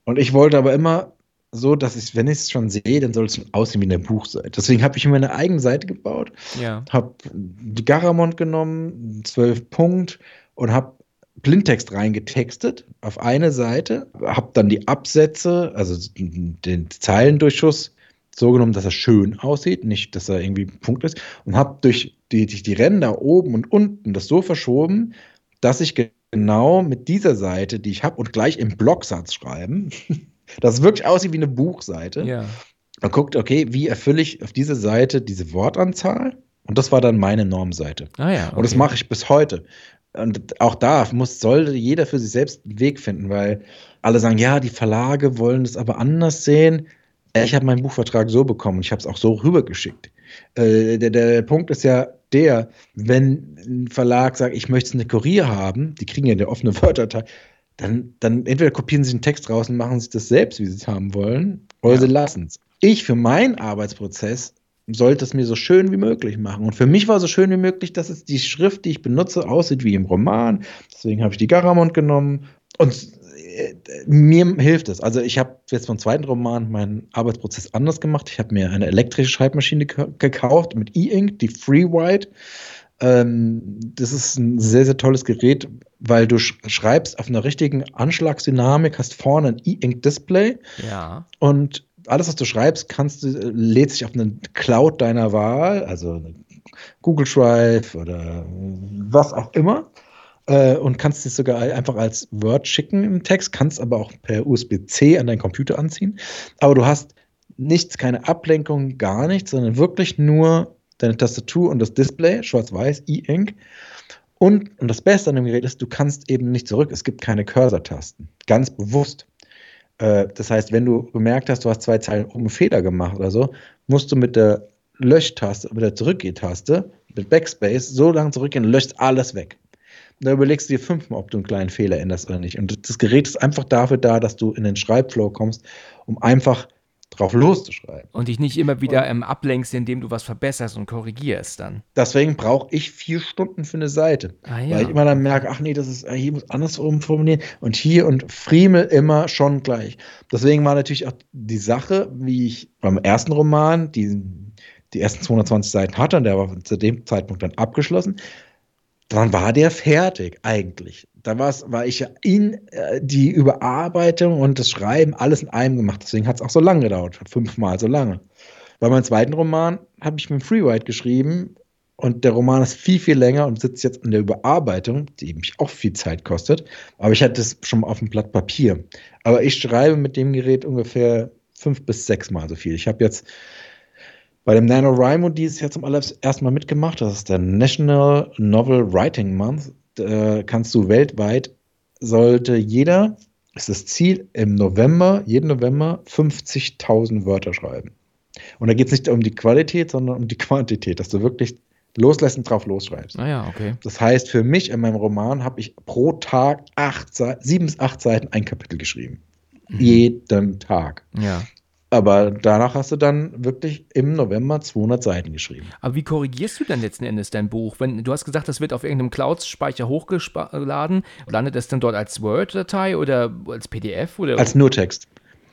Und ich wollte aber immer so, dass ich, wenn ich es schon sehe, dann soll es aussehen wie eine Buchseite. Deswegen habe ich mir eine eigene Seite gebaut Ja. habe die Garamond genommen, 12 Punkt und habe Blindtext reingetextet auf eine Seite, habe dann die Absätze, also den Zeilendurchschuss so genommen, dass er schön aussieht, nicht, dass er irgendwie ein Punkt ist und habe durch die, die, die Ränder oben und unten das so verschoben, dass ich genau mit dieser Seite, die ich habe, und gleich im Blocksatz schreiben, dass es wirklich aussieht wie eine Buchseite. Ja. Man guckt, okay, wie erfülle ich auf diese Seite diese Wortanzahl? Und das war dann meine Normseite. Ah ja. Und das okay. mache ich bis heute. Und auch da muss, sollte jeder für sich selbst einen Weg finden, weil alle sagen, ja, die Verlage wollen das aber anders sehen. Ich habe meinen Buchvertrag so bekommen und ich habe es auch so rübergeschickt. Äh, der, der Punkt ist ja der, wenn ein Verlag sagt, ich möchte eine Kurier haben, die kriegen ja eine offene Wörterdatei, dann, dann entweder kopieren sie den Text raus und machen sich das selbst, wie sie es haben wollen, oder ja. sie lassen es. Ich für meinen Arbeitsprozess sollte es mir so schön wie möglich machen. Und für mich war so schön wie möglich, dass es die Schrift, die ich benutze, aussieht wie im Roman. Deswegen habe ich die Garamond genommen. Und äh, mir hilft es. Also ich habe jetzt vom zweiten Roman meinen Arbeitsprozess anders gemacht. Ich habe mir eine elektrische Schreibmaschine gekauft mit E-Ink, die Free White. Ähm, das ist ein sehr, sehr tolles Gerät, weil du sch schreibst auf einer richtigen Anschlagsdynamik, hast vorne ein E-Ink-Display. Ja. Und alles, was du schreibst, kannst du, lädt sich auf eine Cloud deiner Wahl, also Google Drive oder was auch immer. Äh, und kannst es sogar einfach als Word schicken im Text, kannst aber auch per USB-C an deinen Computer anziehen. Aber du hast nichts, keine Ablenkung, gar nichts, sondern wirklich nur deine Tastatur und das Display, schwarz-weiß, E-Ink. Und, und das Beste an dem Gerät ist, du kannst eben nicht zurück. Es gibt keine Cursor-Tasten. Ganz bewusst. Äh, das heißt, wenn du gemerkt hast, du hast zwei Zeilen oben Fehler gemacht oder so, musst du mit der Löschtaste, mit der Zurückgeh-Taste, mit Backspace so lange zurückgehen und löscht alles weg. Da überlegst du dir fünfmal, ob du einen kleinen Fehler änderst oder nicht. Und das Gerät ist einfach dafür da, dass du in den Schreibflow kommst, um einfach drauf loszuschreiben. Und dich nicht immer wieder ähm, ablenkst, indem du was verbesserst und korrigierst dann. Deswegen brauche ich vier Stunden für eine Seite. Ah, ja. Weil ich immer dann merke, ach nee, das ist, hier muss andersrum formulieren und hier und friemel immer schon gleich. Deswegen war natürlich auch die Sache, wie ich beim ersten Roman die, die ersten 220 Seiten hatte, und der war zu dem Zeitpunkt dann abgeschlossen, dann war der fertig eigentlich. Da war ich ja in äh, die Überarbeitung und das Schreiben alles in einem gemacht. Deswegen hat es auch so lange gedauert, fünfmal so lange. Bei meinem zweiten Roman habe ich mit Freeride geschrieben und der Roman ist viel, viel länger und sitzt jetzt in der Überarbeitung, die mich auch viel Zeit kostet. Aber ich hatte es schon auf dem Blatt Papier. Aber ich schreibe mit dem Gerät ungefähr fünf bis sechs Mal so viel. Ich habe jetzt bei dem NaNoWriMo dieses Jahr zum allerersten Mal mitgemacht. Das ist der National Novel Writing Month. Da kannst du weltweit, sollte jeder, ist das Ziel, im November, jeden November 50.000 Wörter schreiben. Und da geht es nicht um die Qualität, sondern um die Quantität, dass du wirklich loslässt und drauf losschreibst. Ah ja, okay. Das heißt, für mich in meinem Roman habe ich pro Tag acht, sieben bis acht Seiten ein Kapitel geschrieben. Mhm. Jeden Tag. Ja. Aber danach hast du dann wirklich im November 200 Seiten geschrieben. Aber wie korrigierst du denn letzten Endes dein Buch? Wenn du hast gesagt, das wird auf irgendeinem Cloud-Speicher hochgeladen, landet das dann dort als Word-Datei oder als PDF oder? Als Nurtext.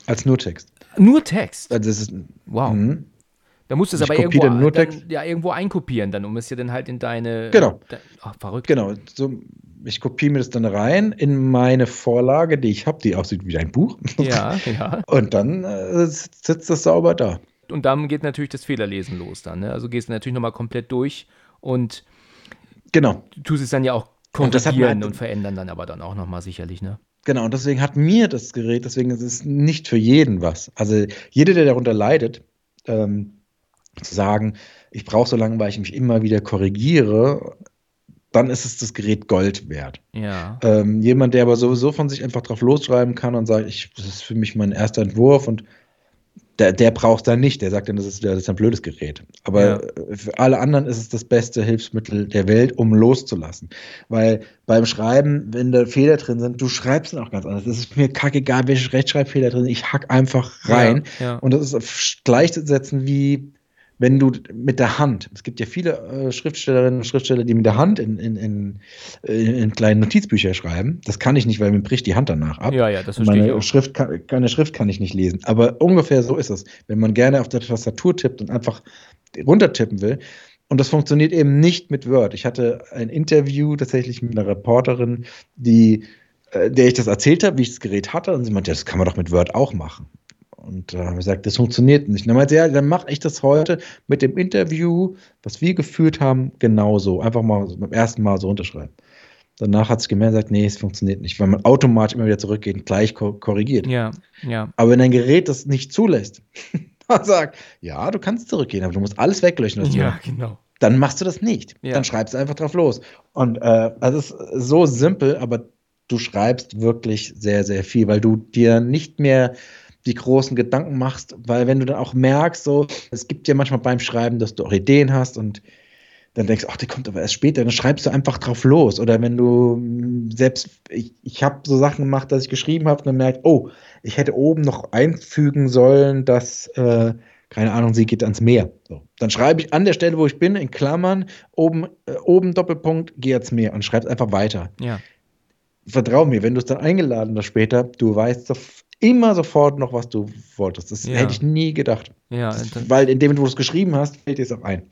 Als Nurtext. Nur Text. Also das ist, wow. Mh. Da musst du es aber irgendwo, dann, ja, irgendwo einkopieren, dann, um es ja dann halt in deine. Genau. De, oh, verrückt. Genau. So, ich kopiere mir das dann rein in meine Vorlage, die ich habe, die aussieht wie ein Buch. Ja, ja. Und dann äh, sitzt das sauber da. Und dann geht natürlich das Fehlerlesen los dann. Ne? Also gehst du natürlich nochmal komplett durch und genau. tust es dann ja auch korrigieren und, und verändern dann aber dann auch nochmal sicherlich, ne? Genau, und deswegen hat mir das Gerät, deswegen ist es nicht für jeden was. Also jeder, der darunter leidet, ähm, zu sagen, ich brauche so lange, weil ich mich immer wieder korrigiere, dann ist es das Gerät Gold wert. Ja. Ähm, jemand, der aber sowieso von sich einfach drauf losschreiben kann und sagt, ich, das ist für mich mein erster Entwurf und der, der braucht dann nicht, der sagt dann, das ist, das ist ein blödes Gerät. Aber ja. für alle anderen ist es das beste Hilfsmittel der Welt, um loszulassen. Weil beim Schreiben, wenn da Fehler drin sind, du schreibst dann auch ganz anders. Es ist mir kackegal, welche Rechtschreibfehler drin sind. Ich hack einfach rein. Ja, ja. Und das ist gleichzusetzen wie wenn du mit der Hand, es gibt ja viele äh, Schriftstellerinnen und Schriftsteller, die mit der Hand in, in, in, äh, in, kleinen Notizbücher schreiben. Das kann ich nicht, weil mir bricht die Hand danach ab. Ja, ja, das verstehe meine ich auch. Schrift kann, keine Schrift kann ich nicht lesen. Aber ungefähr so ist es. Wenn man gerne auf der Tastatur tippt und einfach runtertippen will, und das funktioniert eben nicht mit Word. Ich hatte ein Interview tatsächlich mit einer Reporterin, die, äh, der ich das erzählt habe, wie ich das Gerät hatte, und sie meinte, das kann man doch mit Word auch machen. Und da äh, haben wir gesagt, das funktioniert nicht. Und dann meinte ja, dann mache ich das heute mit dem Interview, was wir geführt haben, genauso. Einfach mal beim ersten Mal so unterschreiben. Danach hat es gemerkt und gesagt, nee, es funktioniert nicht, weil man automatisch immer wieder zurückgeht und gleich korrigiert. Ja, ja. Aber wenn ein Gerät das nicht zulässt, und sagt, ja, du kannst zurückgehen, aber du musst alles weglöschen. Was ja, genau. Dann machst du das nicht. Ja. Dann schreibst du einfach drauf los. Und äh, es ist so simpel, aber du schreibst wirklich sehr, sehr viel, weil du dir nicht mehr die großen Gedanken machst, weil wenn du dann auch merkst, so, es gibt ja manchmal beim Schreiben, dass du auch Ideen hast und dann denkst, ach, die kommt aber erst später, dann schreibst du einfach drauf los. Oder wenn du mm, selbst, ich, ich habe so Sachen gemacht, dass ich geschrieben habe und dann merkt, oh, ich hätte oben noch einfügen sollen, dass, äh, keine Ahnung, sie geht ans Meer. So. Dann schreibe ich an der Stelle, wo ich bin, in Klammern, oben, äh, oben Doppelpunkt, geh ans Meer und schreib's einfach weiter. Ja. Vertrau mir, wenn du es dann eingeladen hast später, du weißt immer sofort noch, was du wolltest. Das Ja. hätte ich nie gedacht. Ja, Das, weil in dem, wo du es geschrieben hast, fällt dir es auch ein.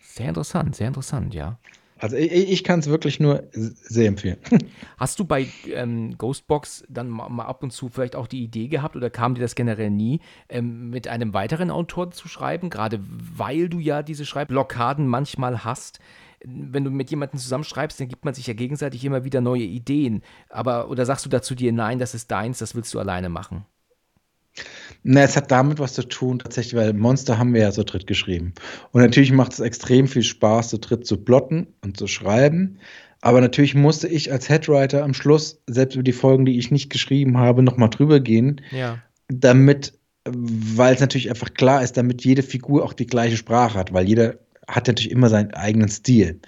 sehr interessant, sehr interessant, ja. Also ich, ich kann es wirklich nur sehr empfehlen. Hast du bei ähm, Ghostbox dann ma- mal ab und zu vielleicht auch die Idee gehabt oder kam dir das generell nie, ähm, mit einem weiteren Autor zu schreiben, gerade weil du ja diese Schreibblockaden manchmal hast? Wenn du mit jemandem zusammenschreibst, dann gibt man sich ja gegenseitig immer wieder neue Ideen. Aber, oder sagst du dazu dir, nein, das ist deins, das willst du alleine machen? Na, es hat damit was zu tun, tatsächlich, weil Monster haben wir ja zu dritt geschrieben. Und natürlich macht es extrem viel Spaß, zu dritt zu plotten und zu schreiben. Aber natürlich musste ich als Headwriter am Schluss, selbst über die Folgen, die ich nicht geschrieben habe, nochmal drüber gehen, Ja. damit, weil es natürlich einfach klar ist, damit jede Figur auch die gleiche Sprache hat, weil jeder hat natürlich immer seinen eigenen Stil.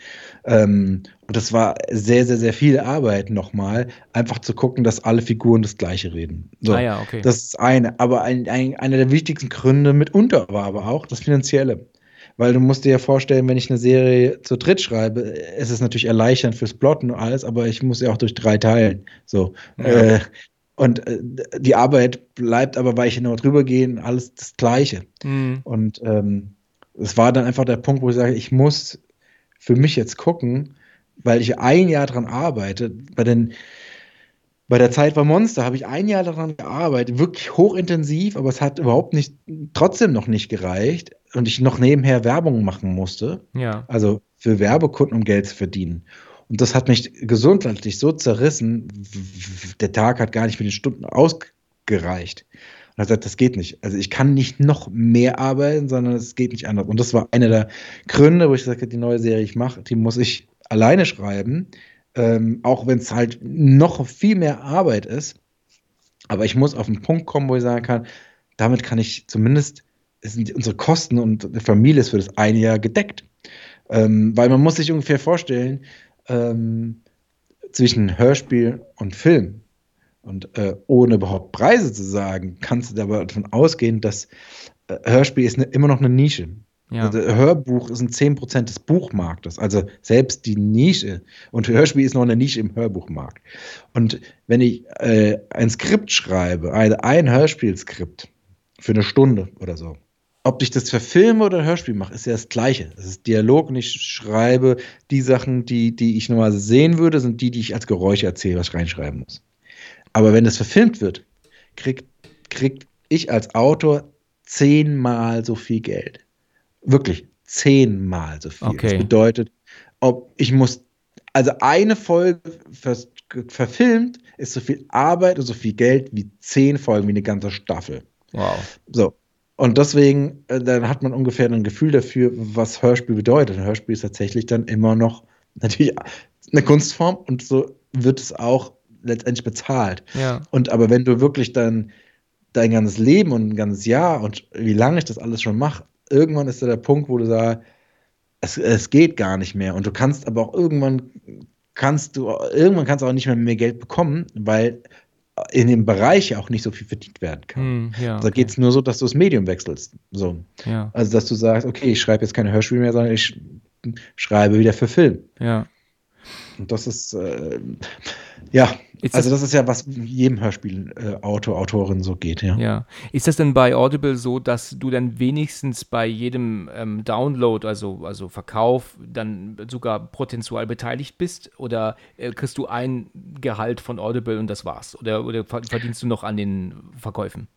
Ähm, und das war sehr, sehr, sehr viel Arbeit nochmal, einfach zu gucken, dass alle Figuren das Gleiche reden. So. Ah ja, okay. Das ist eine. Aber ein, ein, einer der wichtigsten Gründe mitunter war aber auch das Finanzielle. Weil du musst dir ja vorstellen, wenn ich eine Serie zu dritt schreibe, ist es natürlich erleichternd fürs Plotten und alles, aber ich muss ja auch durch drei teilen. So. Ja. Äh, und äh, die Arbeit bleibt aber, weil ich noch drüber gehe, alles das Gleiche. Mhm. Und ähm, es war dann einfach der Punkt, wo ich sage, ich muss für mich jetzt gucken, weil ich ein Jahr dran arbeite. Bei, den, bei der Zeit bei Monster habe ich ein Jahr daran gearbeitet, wirklich hochintensiv, aber es hat überhaupt nicht, trotzdem noch nicht gereicht und ich noch nebenher Werbung machen musste, Ja. also für Werbekunden, um Geld zu verdienen. Und das hat mich gesundheitlich so zerrissen, der Tag hat gar nicht mit den Stunden ausgereicht. Und er hat gesagt, das geht nicht. Also ich kann nicht noch mehr arbeiten, sondern es geht nicht anders. Und das war einer der Gründe, wo ich gesagt habe, die neue Serie, ich mache, die muss ich alleine schreiben, ähm, auch wenn es halt noch viel mehr Arbeit ist. Aber ich muss auf einen Punkt kommen, wo ich sagen kann, damit kann ich zumindest, sind unsere Kosten und die Familie ist für das eine Jahr gedeckt. Ähm, weil man muss sich ungefähr vorstellen, ähm, zwischen Hörspiel und Film und äh, ohne überhaupt Preise zu sagen, kannst du aber davon ausgehen, dass äh, Hörspiel ist ne, immer noch eine Nische. Ja. Also Hörbuch sind 10% des Buchmarktes, also selbst die Nische. Und Hörspiel ist noch eine Nische im Hörbuchmarkt. Und wenn ich äh, ein Skript schreibe, ein, ein Hörspielskript für eine Stunde oder so, ob ich das verfilme oder ein Hörspiel mache, ist ja das Gleiche. Es ist Dialog und ich schreibe die Sachen, die, die ich normalerweise sehen würde, sind die, die ich als Geräusche erzähle, was ich reinschreiben muss. Aber wenn das verfilmt wird, kriegt krieg ich als Autor zehnmal so viel Geld. Wirklich zehnmal so viel. Okay. Das bedeutet, ob ich muss, also eine Folge vers- verfilmt, ist so viel Arbeit und so viel Geld wie zehn Folgen, wie eine ganze Staffel. Wow. So. Und deswegen, äh, dann hat man ungefähr ein Gefühl dafür, was Hörspiel bedeutet. Ein Hörspiel ist tatsächlich dann immer noch natürlich eine Kunstform und so wird es auch letztendlich bezahlt. Ja. Und aber wenn du wirklich dann dein ganzes Leben und ein ganzes Jahr und wie lange ich das alles schon mache, irgendwann ist da der Punkt, wo du sagst, es, es geht gar nicht mehr. Und du kannst aber auch irgendwann kannst du, irgendwann kannst du auch nicht mehr mehr Geld bekommen, weil in dem Bereich ja auch nicht so viel verdient werden kann. Hm, ja. Da geht es nur so, dass du das Medium wechselst. So. Ja. Also, dass du sagst, okay, ich schreibe jetzt keine Hörspiele mehr, sondern ich schreibe wieder für Film. Ja. Und das ist, äh, ja, Ist also das, das ist ja, was jedem Hörspiel-Autor, Autorin so geht, ja. ja. Ist das denn bei Audible so, dass du dann wenigstens bei jedem ähm, Download, also, also Verkauf, dann sogar prozentual beteiligt bist? Oder äh, kriegst du ein Gehalt von Audible und das war's? Oder, oder ver- verdienst du noch an den Verkäufen?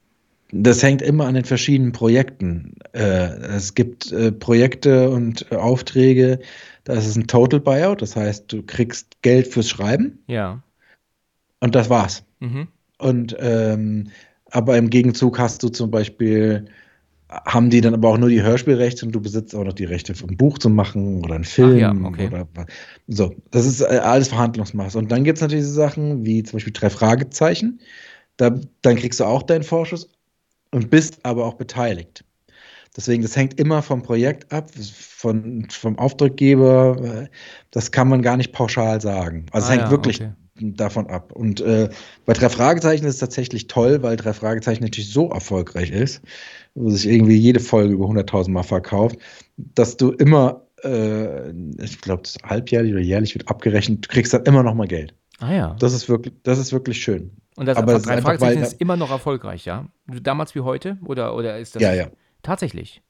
Das hängt immer an den verschiedenen Projekten. Äh, es gibt äh, Projekte und äh, Aufträge, da ist es ein Total Buyout, das heißt, du kriegst Geld fürs Schreiben Ja. Und das war's. Mhm. Und ähm, aber im Gegenzug hast du zum Beispiel, haben die dann aber auch nur die Hörspielrechte und du besitzt auch noch die Rechte, ein Buch zu machen oder einen Film. ja, okay. oder, so, das ist äh, alles Verhandlungsmaß. Und dann gibt es natürlich so Sachen wie zum Beispiel drei Fragezeichen. Da, dann kriegst du auch deinen Vorschuss. und bist aber auch beteiligt. Deswegen, das hängt immer vom Projekt ab, von, vom Auftraggeber. Das kann man gar nicht pauschal sagen. Also es Ah hängt ja, wirklich okay. Davon ab. Und äh, bei drei Fragezeichen ist es tatsächlich toll, weil drei Fragezeichen natürlich so erfolgreich ist, wo sich irgendwie jede Folge über 100.000 Mal verkauft, dass du immer, äh, ich glaube, halbjährlich oder jährlich wird abgerechnet, du kriegst dann immer noch mal Geld. Ah ja. Das ist wirklich, das ist wirklich schön. Und das aber drei Fragezeichen ist immer noch erfolgreich, ja? Damals wie heute? Oder, oder ist das Ja, ja. tatsächlich?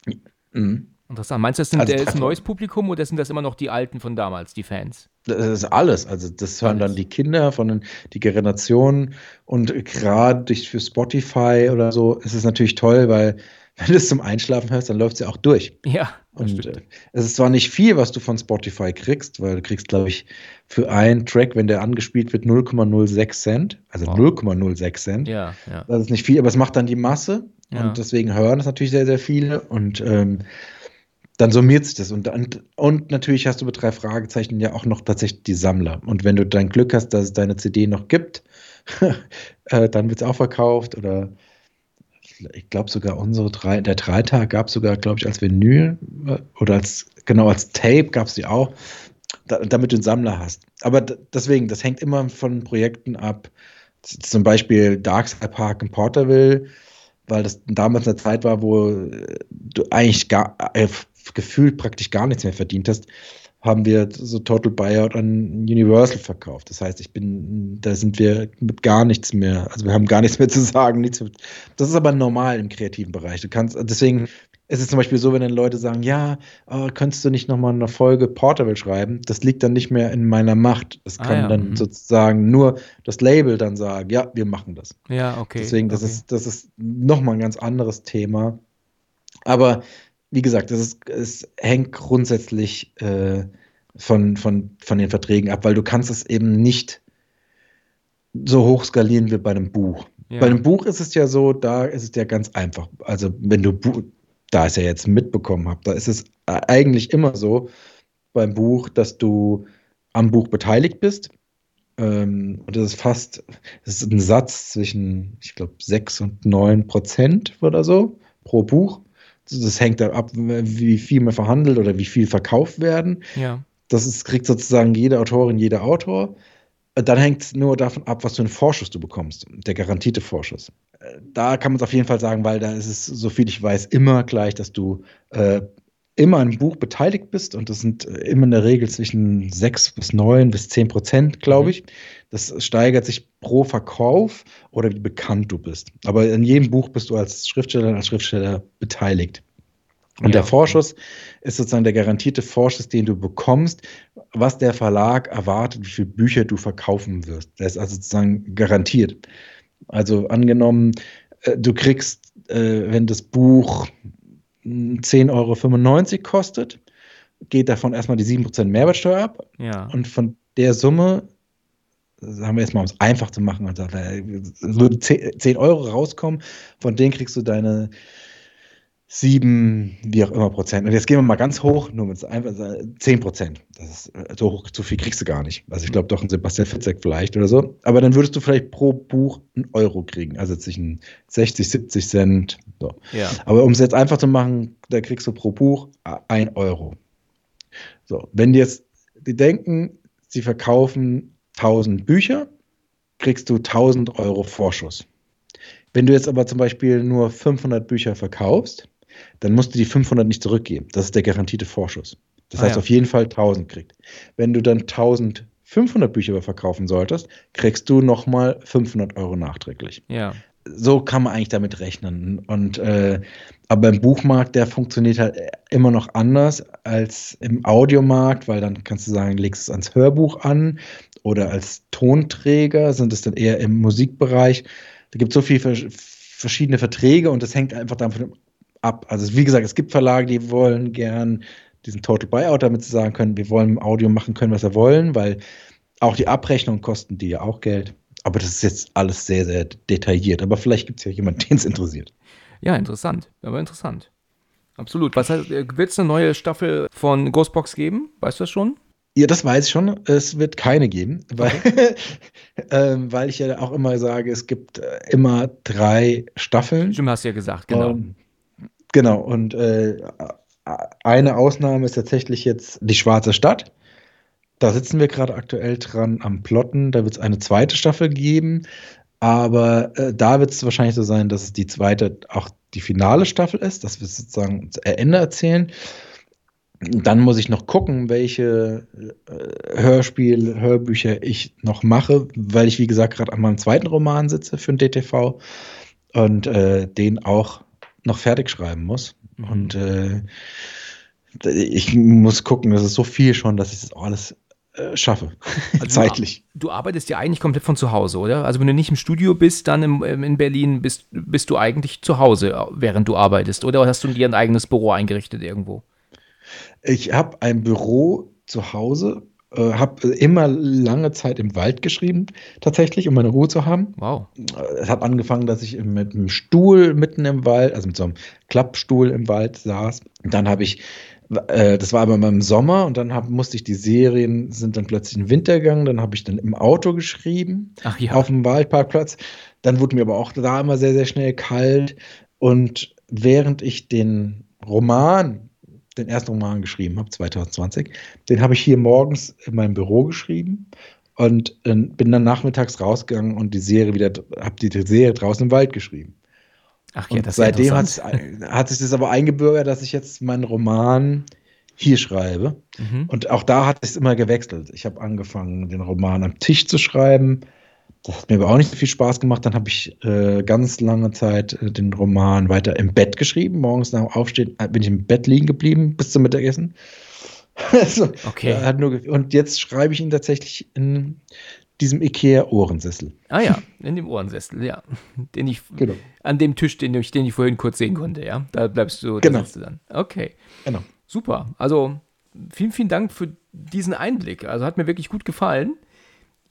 Mhm. Interessant. Meinst du, das sind, Also der ist ein neues Publikum oder sind das immer noch die Alten von damals, die Fans? Das ist alles. Also das hören dann die Kinder von den, die Generationen und gerade durch für Spotify oder so ist es natürlich toll, weil wenn du es zum Einschlafen hörst, dann läuft es ja auch durch. Ja, Und äh, es ist zwar nicht viel, was du von Spotify kriegst, weil du kriegst, glaube ich, für einen Track, wenn der angespielt wird, 0,06 Cent. Also Wow. 0,06 Cent. Ja, ja. Das ist nicht viel, aber es macht dann die Masse. Ja. Und deswegen hören es natürlich sehr, sehr viele. Und ähm, dann summiert sich das. Und, und, und natürlich hast du bei drei Fragezeichen ja auch noch tatsächlich die Sammler. Und wenn du dein Glück hast, dass es deine CD noch gibt, äh, dann wird es auch verkauft. Oder ich glaube sogar unsere drei, der Dreitag gab es sogar, glaube ich, als Vinyl äh, oder als, genau, als Tape gab es die auch, da, damit du einen Sammler hast. Aber deswegen, das hängt immer von Projekten ab. Zum Beispiel Darkside Park in Porterville, weil das damals eine Zeit war, wo äh, du eigentlich gar, gefühlt praktisch gar nichts mehr verdient hast, haben wir so Total Buyout an Universal verkauft. Das heißt, ich bin, da sind wir mit gar nichts mehr, also wir haben gar nichts mehr zu sagen. Nichts mehr, das ist aber normal im kreativen Bereich. Du kannst, deswegen ist es zum Beispiel so, wenn dann Leute sagen, ja, äh, könntest du nicht nochmal eine Folge Portable schreiben? Das liegt dann nicht mehr in meiner Macht. Das Ah, kann ja, dann mhm. sozusagen nur das Label dann sagen, ja, wir machen das. Ja, okay. Deswegen, das okay. ist, das ist nochmal ein ganz anderes Thema. Aber wie gesagt, das ist, es hängt grundsätzlich äh, von, von, von den Verträgen ab, weil du kannst es eben nicht so hoch skalieren wie bei einem Buch. Ja. Bei einem Buch ist es ja so, da ist es ja ganz einfach. Also wenn du, da es ja jetzt mitbekommen habe, da ist es eigentlich immer so beim Buch, dass du am Buch beteiligt bist. Ähm, und das ist fast, das ist ein Satz zwischen, ich glaube, 6 und 9 Prozent oder so pro Buch. Das, hängt da ab, wie viel man verhandelt oder wie viel verkauft werden. Ja. Das ist, kriegt sozusagen jede Autorin, jeder Autor. Äh, Dann hängt es nur davon ab, was für einen Vorschuss du bekommst, der garantierte Vorschuss. Äh, Da kann man es auf jeden Fall sagen, weil da ist es, so viel ich weiß, immer gleich, dass du äh, immer an einem Buch beteiligt bist und das sind äh, immer in der Regel zwischen 6 bis 9 bis 10 Prozent, glaube Mhm. ich. Das steigert sich pro Verkauf oder wie bekannt du bist. Aber in jedem Buch bist du als Schriftsteller, als Schriftsteller beteiligt. Und Ja, der okay. Vorschuss ist sozusagen der garantierte Vorschuss, den du bekommst, was der Verlag erwartet, wie viele Bücher du verkaufen wirst. Der ist also sozusagen garantiert. Also angenommen, äh, du kriegst, äh, wenn das Buch 10,95 Euro kostet, geht davon erstmal die 7% Mehrwertsteuer ab. Ja. Und von der Summe, sagen wir jetzt mal, um es einfach zu machen, also, würde 10 10 Euro rauskommen, von denen kriegst du deine sieben, wie auch immer Prozent. Und jetzt gehen wir mal ganz hoch, nur mit einfach 10 Prozent. Das ist äh, so hoch, so viel kriegst du gar nicht. Also ich glaube doch ein Sebastian Fitzek vielleicht oder so. Aber dann würdest du vielleicht pro Buch einen Euro kriegen. Also zwischen 60, 70 Cent. So. ja. Aber um es jetzt einfach zu machen, da kriegst du pro Buch ein Euro. So, wenn die jetzt, die denken, sie verkaufen 1000 Bücher, kriegst du 1000 Euro Vorschuss. Wenn du jetzt aber zum Beispiel nur 500 Bücher verkaufst, dann musst du die 500 nicht zurückgeben. Das ist der garantierte Vorschuss. Das Ah, heißt ja. auf jeden Fall 1000 kriegt. Wenn du dann 1500 Bücher verkaufen solltest, kriegst du nochmal 500 Euro nachträglich Ja. so kann man eigentlich damit rechnen. Und äh, aber im Buchmarkt, der funktioniert halt immer noch anders als im Audiomarkt, weil dann kannst du sagen, legst es ans Hörbuch an oder als Tonträger sind es dann eher im Musikbereich. Da gibt es so viele vers verschiedene Verträge und das hängt einfach davon ab. Also wie gesagt, es gibt Verlage, die wollen gern diesen Total Buyout, damit sie sagen können, wir wollen im Audio machen können, was wir wollen, weil auch die Abrechnung kosten die ja auch Geld. Aber das ist jetzt alles sehr, sehr detailliert. Aber vielleicht gibt es ja jemanden, den es interessiert. Ja, interessant. Aber interessant. Absolut. Was heißt, wird es eine neue Staffel von Ghostbox geben? Weißt du das schon? Ja, das weiß ich schon. Es wird keine geben, weil, ähm, weil ich ja auch immer sage, es gibt äh, immer drei Staffeln. Stimmt, hast du ja gesagt, genau. Und, genau, und äh, eine Ausnahme ist tatsächlich jetzt die Schwarze Stadt. Da sitzen wir gerade aktuell dran am Plotten. Da wird es eine zweite Staffel geben. Aber äh, da wird es wahrscheinlich so sein, dass es die zweite auch die finale Staffel ist, dass wir sozusagen zu Ende erzählen. Dann muss ich noch gucken, welche äh, Hörspiel, Hörbücher ich noch mache, weil ich, wie gesagt, gerade an meinem zweiten Roman sitze für den DTV und äh, den auch noch fertig schreiben muss. Mhm. Und äh, ich muss gucken, das ist so viel schon, dass ich das alles äh, schaffe, also zeitlich. Du, du, arbeitest ja eigentlich komplett von zu Hause, oder? Also wenn du nicht im Studio bist, dann im, in Berlin bist, bist du eigentlich zu Hause, während du arbeitest, oder hast du dir ein eigenes Büro eingerichtet irgendwo? Ich habe ein Büro zu Hause, äh, habe immer lange Zeit im Wald geschrieben, tatsächlich, um meine Ruhe zu haben. Wow. Es hat angefangen, dass ich mit einem Stuhl mitten im Wald, also mit so einem Klappstuhl im Wald saß. Dann habe ich äh, das war aber im Sommer und dann hab, musste ich die Serien, sind dann plötzlich in den Winter gegangen, dann habe ich dann im Auto geschrieben, ja. auf dem Waldparkplatz. Dann wurde mir aber auch da immer sehr, sehr schnell kalt. Und während ich den Roman, den ersten Roman geschrieben habe, 2020, den habe ich hier morgens in meinem Büro geschrieben und äh, bin dann nachmittags rausgegangen und die Serie wieder, habe die Serie draußen im Wald geschrieben. Ach ja, und seitdem hat, hat, sich das aber eingebürgert, dass ich jetzt meinen Roman hier schreibe. Mhm. Und auch da hat es immer gewechselt. Ich habe angefangen, den Roman am Tisch zu schreiben. Das hat mir aber auch nicht so viel Spaß gemacht. Dann habe ich äh, ganz lange Zeit äh, den Roman weiter im Bett geschrieben. Morgens nach dem Aufstehen äh, bin ich im Bett liegen geblieben bis zum Mittagessen. also, okay. Nur, und jetzt schreibe ich ihn tatsächlich in diesem Ikea-Ohrensessel. Ah ja, in dem Ohrensessel, ja. Den ich, genau. An dem Tisch, den ich, den ich vorhin kurz sehen konnte, ja. Da bleibst du, genau. du dann. Okay. Genau. Super. Also vielen, vielen Dank für diesen Einblick. Also hat mir wirklich gut gefallen.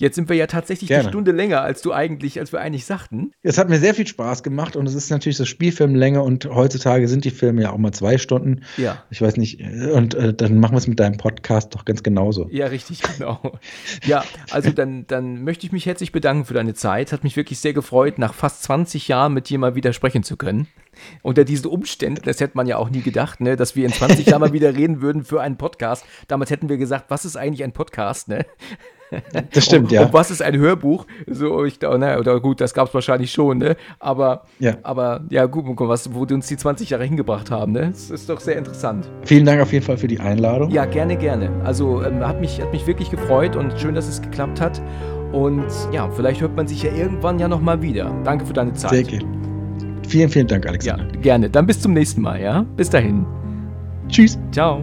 Jetzt sind wir ja tatsächlich Gerne. eine Stunde länger, als du eigentlich, als wir eigentlich sagten. Es hat mir sehr viel Spaß gemacht und es ist natürlich so Spielfilmlänge und heutzutage sind die Filme ja auch mal zwei Stunden. Ja. Ich weiß nicht, und äh, dann machen wir es mit deinem Podcast doch ganz genauso. Ja, richtig, genau. ja, also dann, dann möchte ich mich herzlich bedanken für deine Zeit. Hat mich wirklich sehr gefreut, nach fast 20 Jahren mit dir mal wieder sprechen zu können. Unter diesen Umständen, das hätte man ja auch nie gedacht, ne, dass wir in 20 Jahren mal wieder reden würden für einen Podcast. Damals hätten wir gesagt, was ist eigentlich ein Podcast, ne? Das stimmt, und, ja. Und was ist ein Hörbuch? So, ich na, oder gut, das gab es wahrscheinlich schon, ne? Aber ja, aber, ja gut, was, wo die uns die 20 Jahre hingebracht haben, ne? Das ist doch sehr interessant. Vielen Dank auf jeden Fall für die Einladung. Ja, gerne, gerne. Also ähm, hat, mich, hat mich wirklich gefreut und schön, dass es geklappt hat. Und ja, vielleicht hört man sich ja irgendwann ja nochmal wieder. Danke für deine Zeit. Sehr gerne. Vielen, vielen Dank, Alexander. Ja, gerne. Dann bis zum nächsten Mal, ja? Bis dahin. Tschüss. Ciao.